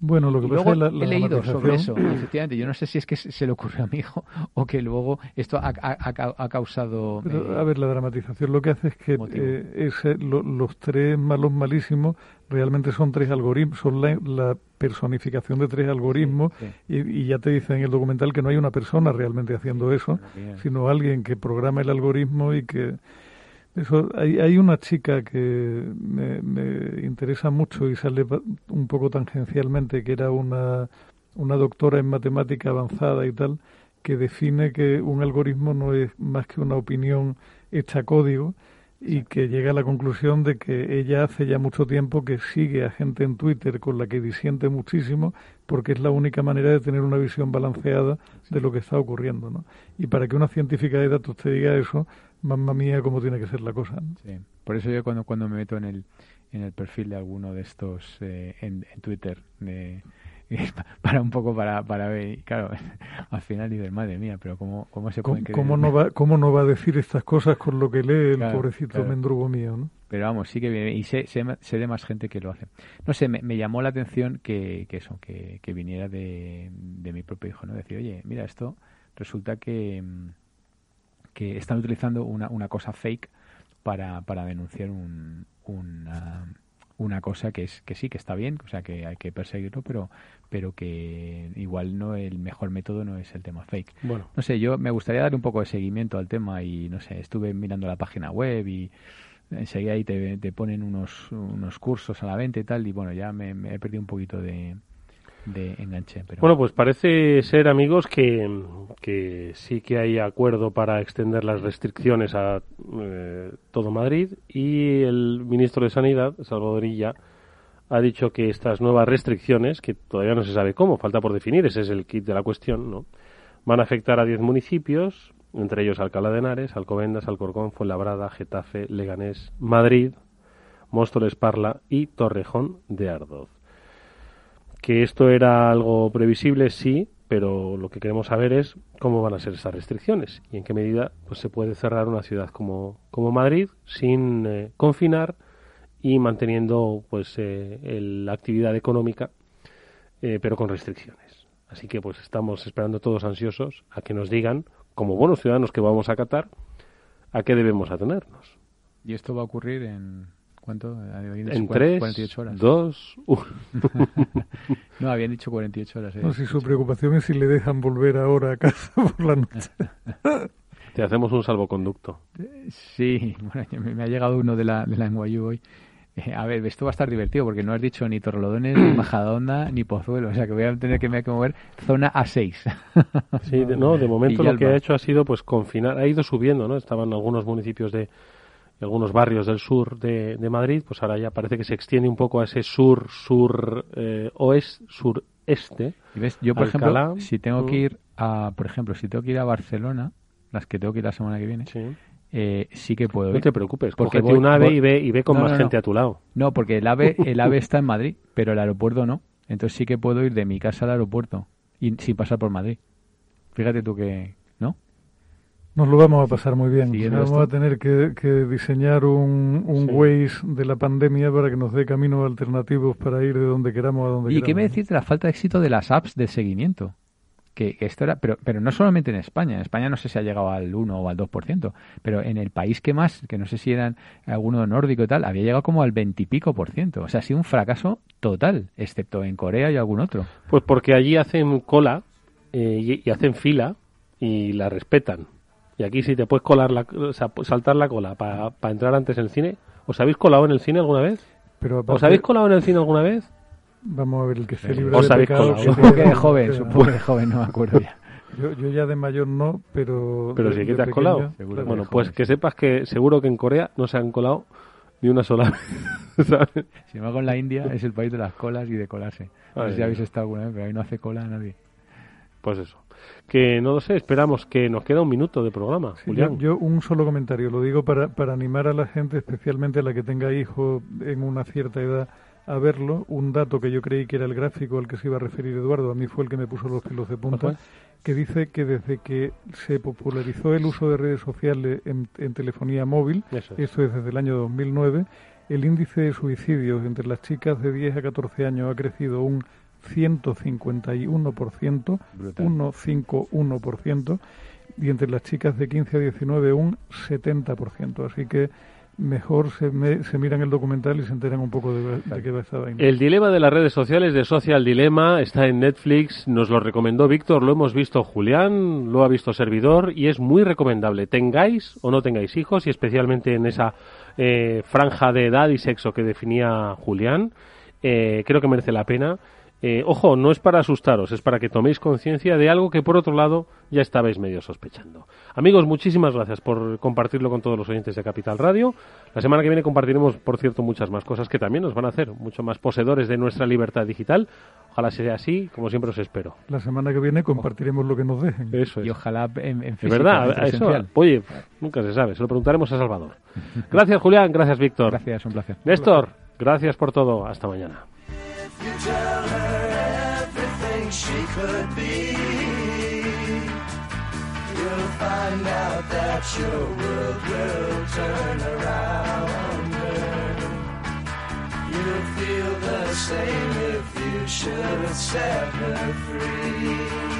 Bueno, lo que pasa es la, he leído sobre eso, efectivamente. Yo no sé si es que se le ocurrió a mi hijo o que luego esto ha, ha, causado. Pero, eh, a ver, la dramatización lo que hace es que eh, los tres malos malísimos realmente son tres algoritmos, son la, personificación de tres algoritmos Y, y, ya te dice en el documental que no hay una persona realmente haciendo eso, sino alguien que programa el algoritmo y que eso, hay, hay una chica que me, me, interesa mucho y sale un poco tangencialmente, que era una, una doctora en matemática avanzada y tal, que define que un algoritmo no es más que una opinión hecha código y que llega a la conclusión de que ella hace ya mucho tiempo que sigue a gente en Twitter con la que disiente muchísimo porque es la única manera de tener una visión balanceada de lo que está ocurriendo. ¿no? Y para que una científica de datos te diga eso, mamma mía, cómo tiene que ser la cosa. Sí. Por eso yo cuando, cuando me meto en el, en el perfil de alguno de estos eh, en, en, Twitter, para un poco para, para ver, claro, al final dices, madre mía, pero ¿cómo, cómo se puede ¿Cómo, no va, ¿Cómo no va a decir estas cosas con lo que lee el pobrecito mendrugo mío, no? Pero vamos, sí que viene, y sé, sé, de más gente que lo hace. No sé, me, me llamó la atención que, que eso, que, que viniera de, de mi propio hijo, ¿no? Decir, oye, mira, esto resulta que mm, que están utilizando una, una cosa fake para, para denunciar un, una, una cosa que es que sí que está bien o sea que hay que perseguirlo pero pero que igual no el mejor método no es el tema fake. Bueno. No sé yo me gustaría dar un poco de seguimiento al tema y no sé estuve mirando la página web y enseguida ahí te, te ponen unos unos cursos a la venta y tal y bueno ya me he perdido un poquito de, Bueno, pues parece ser, amigos, que, que, sí que hay acuerdo para extender las restricciones a eh, todo Madrid y el ministro de Sanidad, Salvador Illa, ha dicho que estas nuevas restricciones, que todavía no se sabe cómo, falta por definir, ese es el kit de la cuestión, ¿no? van a afectar a 10 municipios entre ellos Alcalá de Henares, Alcobendas, Alcorcón, Fuenlabrada, Getafe, Leganés, Madrid, Móstoles, Parla y Torrejón de Ardoz. Que esto era algo previsible, sí, pero lo que queremos saber es cómo van a ser esas restricciones y en qué medida pues, se puede cerrar una ciudad como, como Madrid sin eh, confinar y manteniendo pues eh, la actividad económica, eh, pero con restricciones. Así que pues estamos esperando todos ansiosos a que nos digan, como buenos ciudadanos que vamos a Qatar, a qué debemos atenernos. ¿Y esto va a ocurrir en cuánto? En 3, 48 horas. 2, 1. no, habían dicho 48 horas. ¿eh? No, si su preocupación es si le dejan volver ahora a casa por la noche. Te hacemos un salvoconducto. Sí, bueno, me ha llegado uno de la, de la NYU hoy eh, a ver, esto va a estar divertido porque no has dicho ni Torrelodones, ni Majadahonda, ni Pozuelo. O sea que voy a tener que, me que mover zona A6. sí, de, no, de momento lo que ha hecho ha sido pues confinar, ha ido subiendo, ¿no? Estaban algunos municipios de algunos barrios del sur de, Madrid, pues ahora ya parece que se extiende un poco a ese sur, sur, eh, oeste, sureste. ¿Y ves? Yo, por ejemplo, si tengo que mm. ir a, por ejemplo, si tengo que ir a Barcelona, las que tengo que ir la semana que viene, sí eh, sí que puedo ir. No te preocupes, porque un ave y ve, y ve con más gente a tu lado. No, porque el ave, el ave está en Madrid, pero el aeropuerto no. Entonces sí que puedo ir de mi casa al aeropuerto y sin pasar por Madrid. Fíjate tú que. Nos lo vamos a pasar muy bien. vamos a tener que, diseñar un, un Waze de la pandemia para que nos dé caminos alternativos para ir de donde queramos a donde ¿Y queramos. ¿Y qué me decís de la falta de éxito de las apps de seguimiento? que, esto era, pero, pero no solamente en España, en España no sé si ha llegado al 1 o al 2%, pero en el país que más, que no sé si eran alguno nórdico y tal, había llegado como al 20 y pico por ciento. O sea, ha sido un fracaso total, excepto en Corea y algún otro. Pues porque allí hacen cola eh, y, hacen fila y la respetan. Y aquí si te puedes colar la, o sea, saltar la cola para entrar antes en el cine. ¿Os habéis colado en el cine alguna vez? Pero ¿Os habéis colado en el cine alguna vez? Vamos a ver el que se libra ¿Os de pecado. Supongo que de joven, supongo que de joven, no me acuerdo ya. Yo, yo ya de mayor no, pero... Pero sí que te has colado. bueno, pues que sepas que seguro que en Corea no se han colado ni una sola vez. ¿sabes? Sin embargo, en la India es el país de las colas y de colarse. No sé si habéis estado alguna vez, pero ahí no hace cola nadie. Pues eso. Que no lo sé, esperamos que nos queda un minuto de programa, Julián. Yo, yo, un solo comentario, lo digo para, para animar a la gente, especialmente a la que tenga hijos en una cierta edad, a verlo, un dato que yo creí que era el gráfico al que se iba a referir Eduardo, a mí fue el que me puso los pelos de punta, que dice que desde que se popularizó el uso de redes sociales en, telefonía móvil, esto es desde el año 2009, el índice de suicidios entre las chicas de 10 a 14 años ha crecido un 151%, 151%, y entre las chicas de 15 a 19 un 70%. Así que mejor se, se, miran el documental y se enteran un poco de, qué va esta vaina. El dilema de las redes sociales de Social Dilema está en Netflix, nos lo recomendó Víctor, lo hemos visto Julián, lo ha visto Servidor y es muy recomendable. Tengáis o no tengáis hijos y especialmente en esa eh, franja de edad y sexo que definía Julián, eh, creo que merece la pena. Eh, ojo, no es para asustaros, es para que toméis conciencia de algo que por otro lado ya estabais medio sospechando. Amigos, muchísimas gracias por compartirlo con todos los oyentes de Capital Radio. La semana que viene compartiremos, por cierto, muchas más cosas que también nos van a hacer mucho más poseedores de nuestra libertad digital. Ojalá sea así, como siempre os espero. La semana que viene compartiremos lo que nos dejen. Eso es. Y ojalá en, en físico, verdad, eso, oye, nunca se sabe, se lo preguntaremos a Salvador. Gracias, Julián, gracias, Víctor. Gracias, un placer. Néstor, gracias por todo. Hasta mañana. She could be. You'll find out that your world will turn around. You'll feel the same if you should set her free.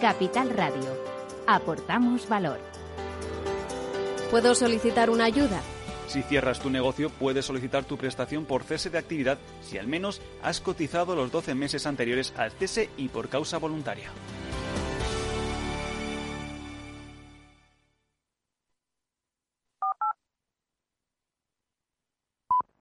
Capital Radio. Aportamos valor. ¿Puedo solicitar una ayuda? Si cierras tu negocio, puedes solicitar tu prestación por cese de actividad si al menos has cotizado los 12 meses anteriores al cese y por causa voluntaria.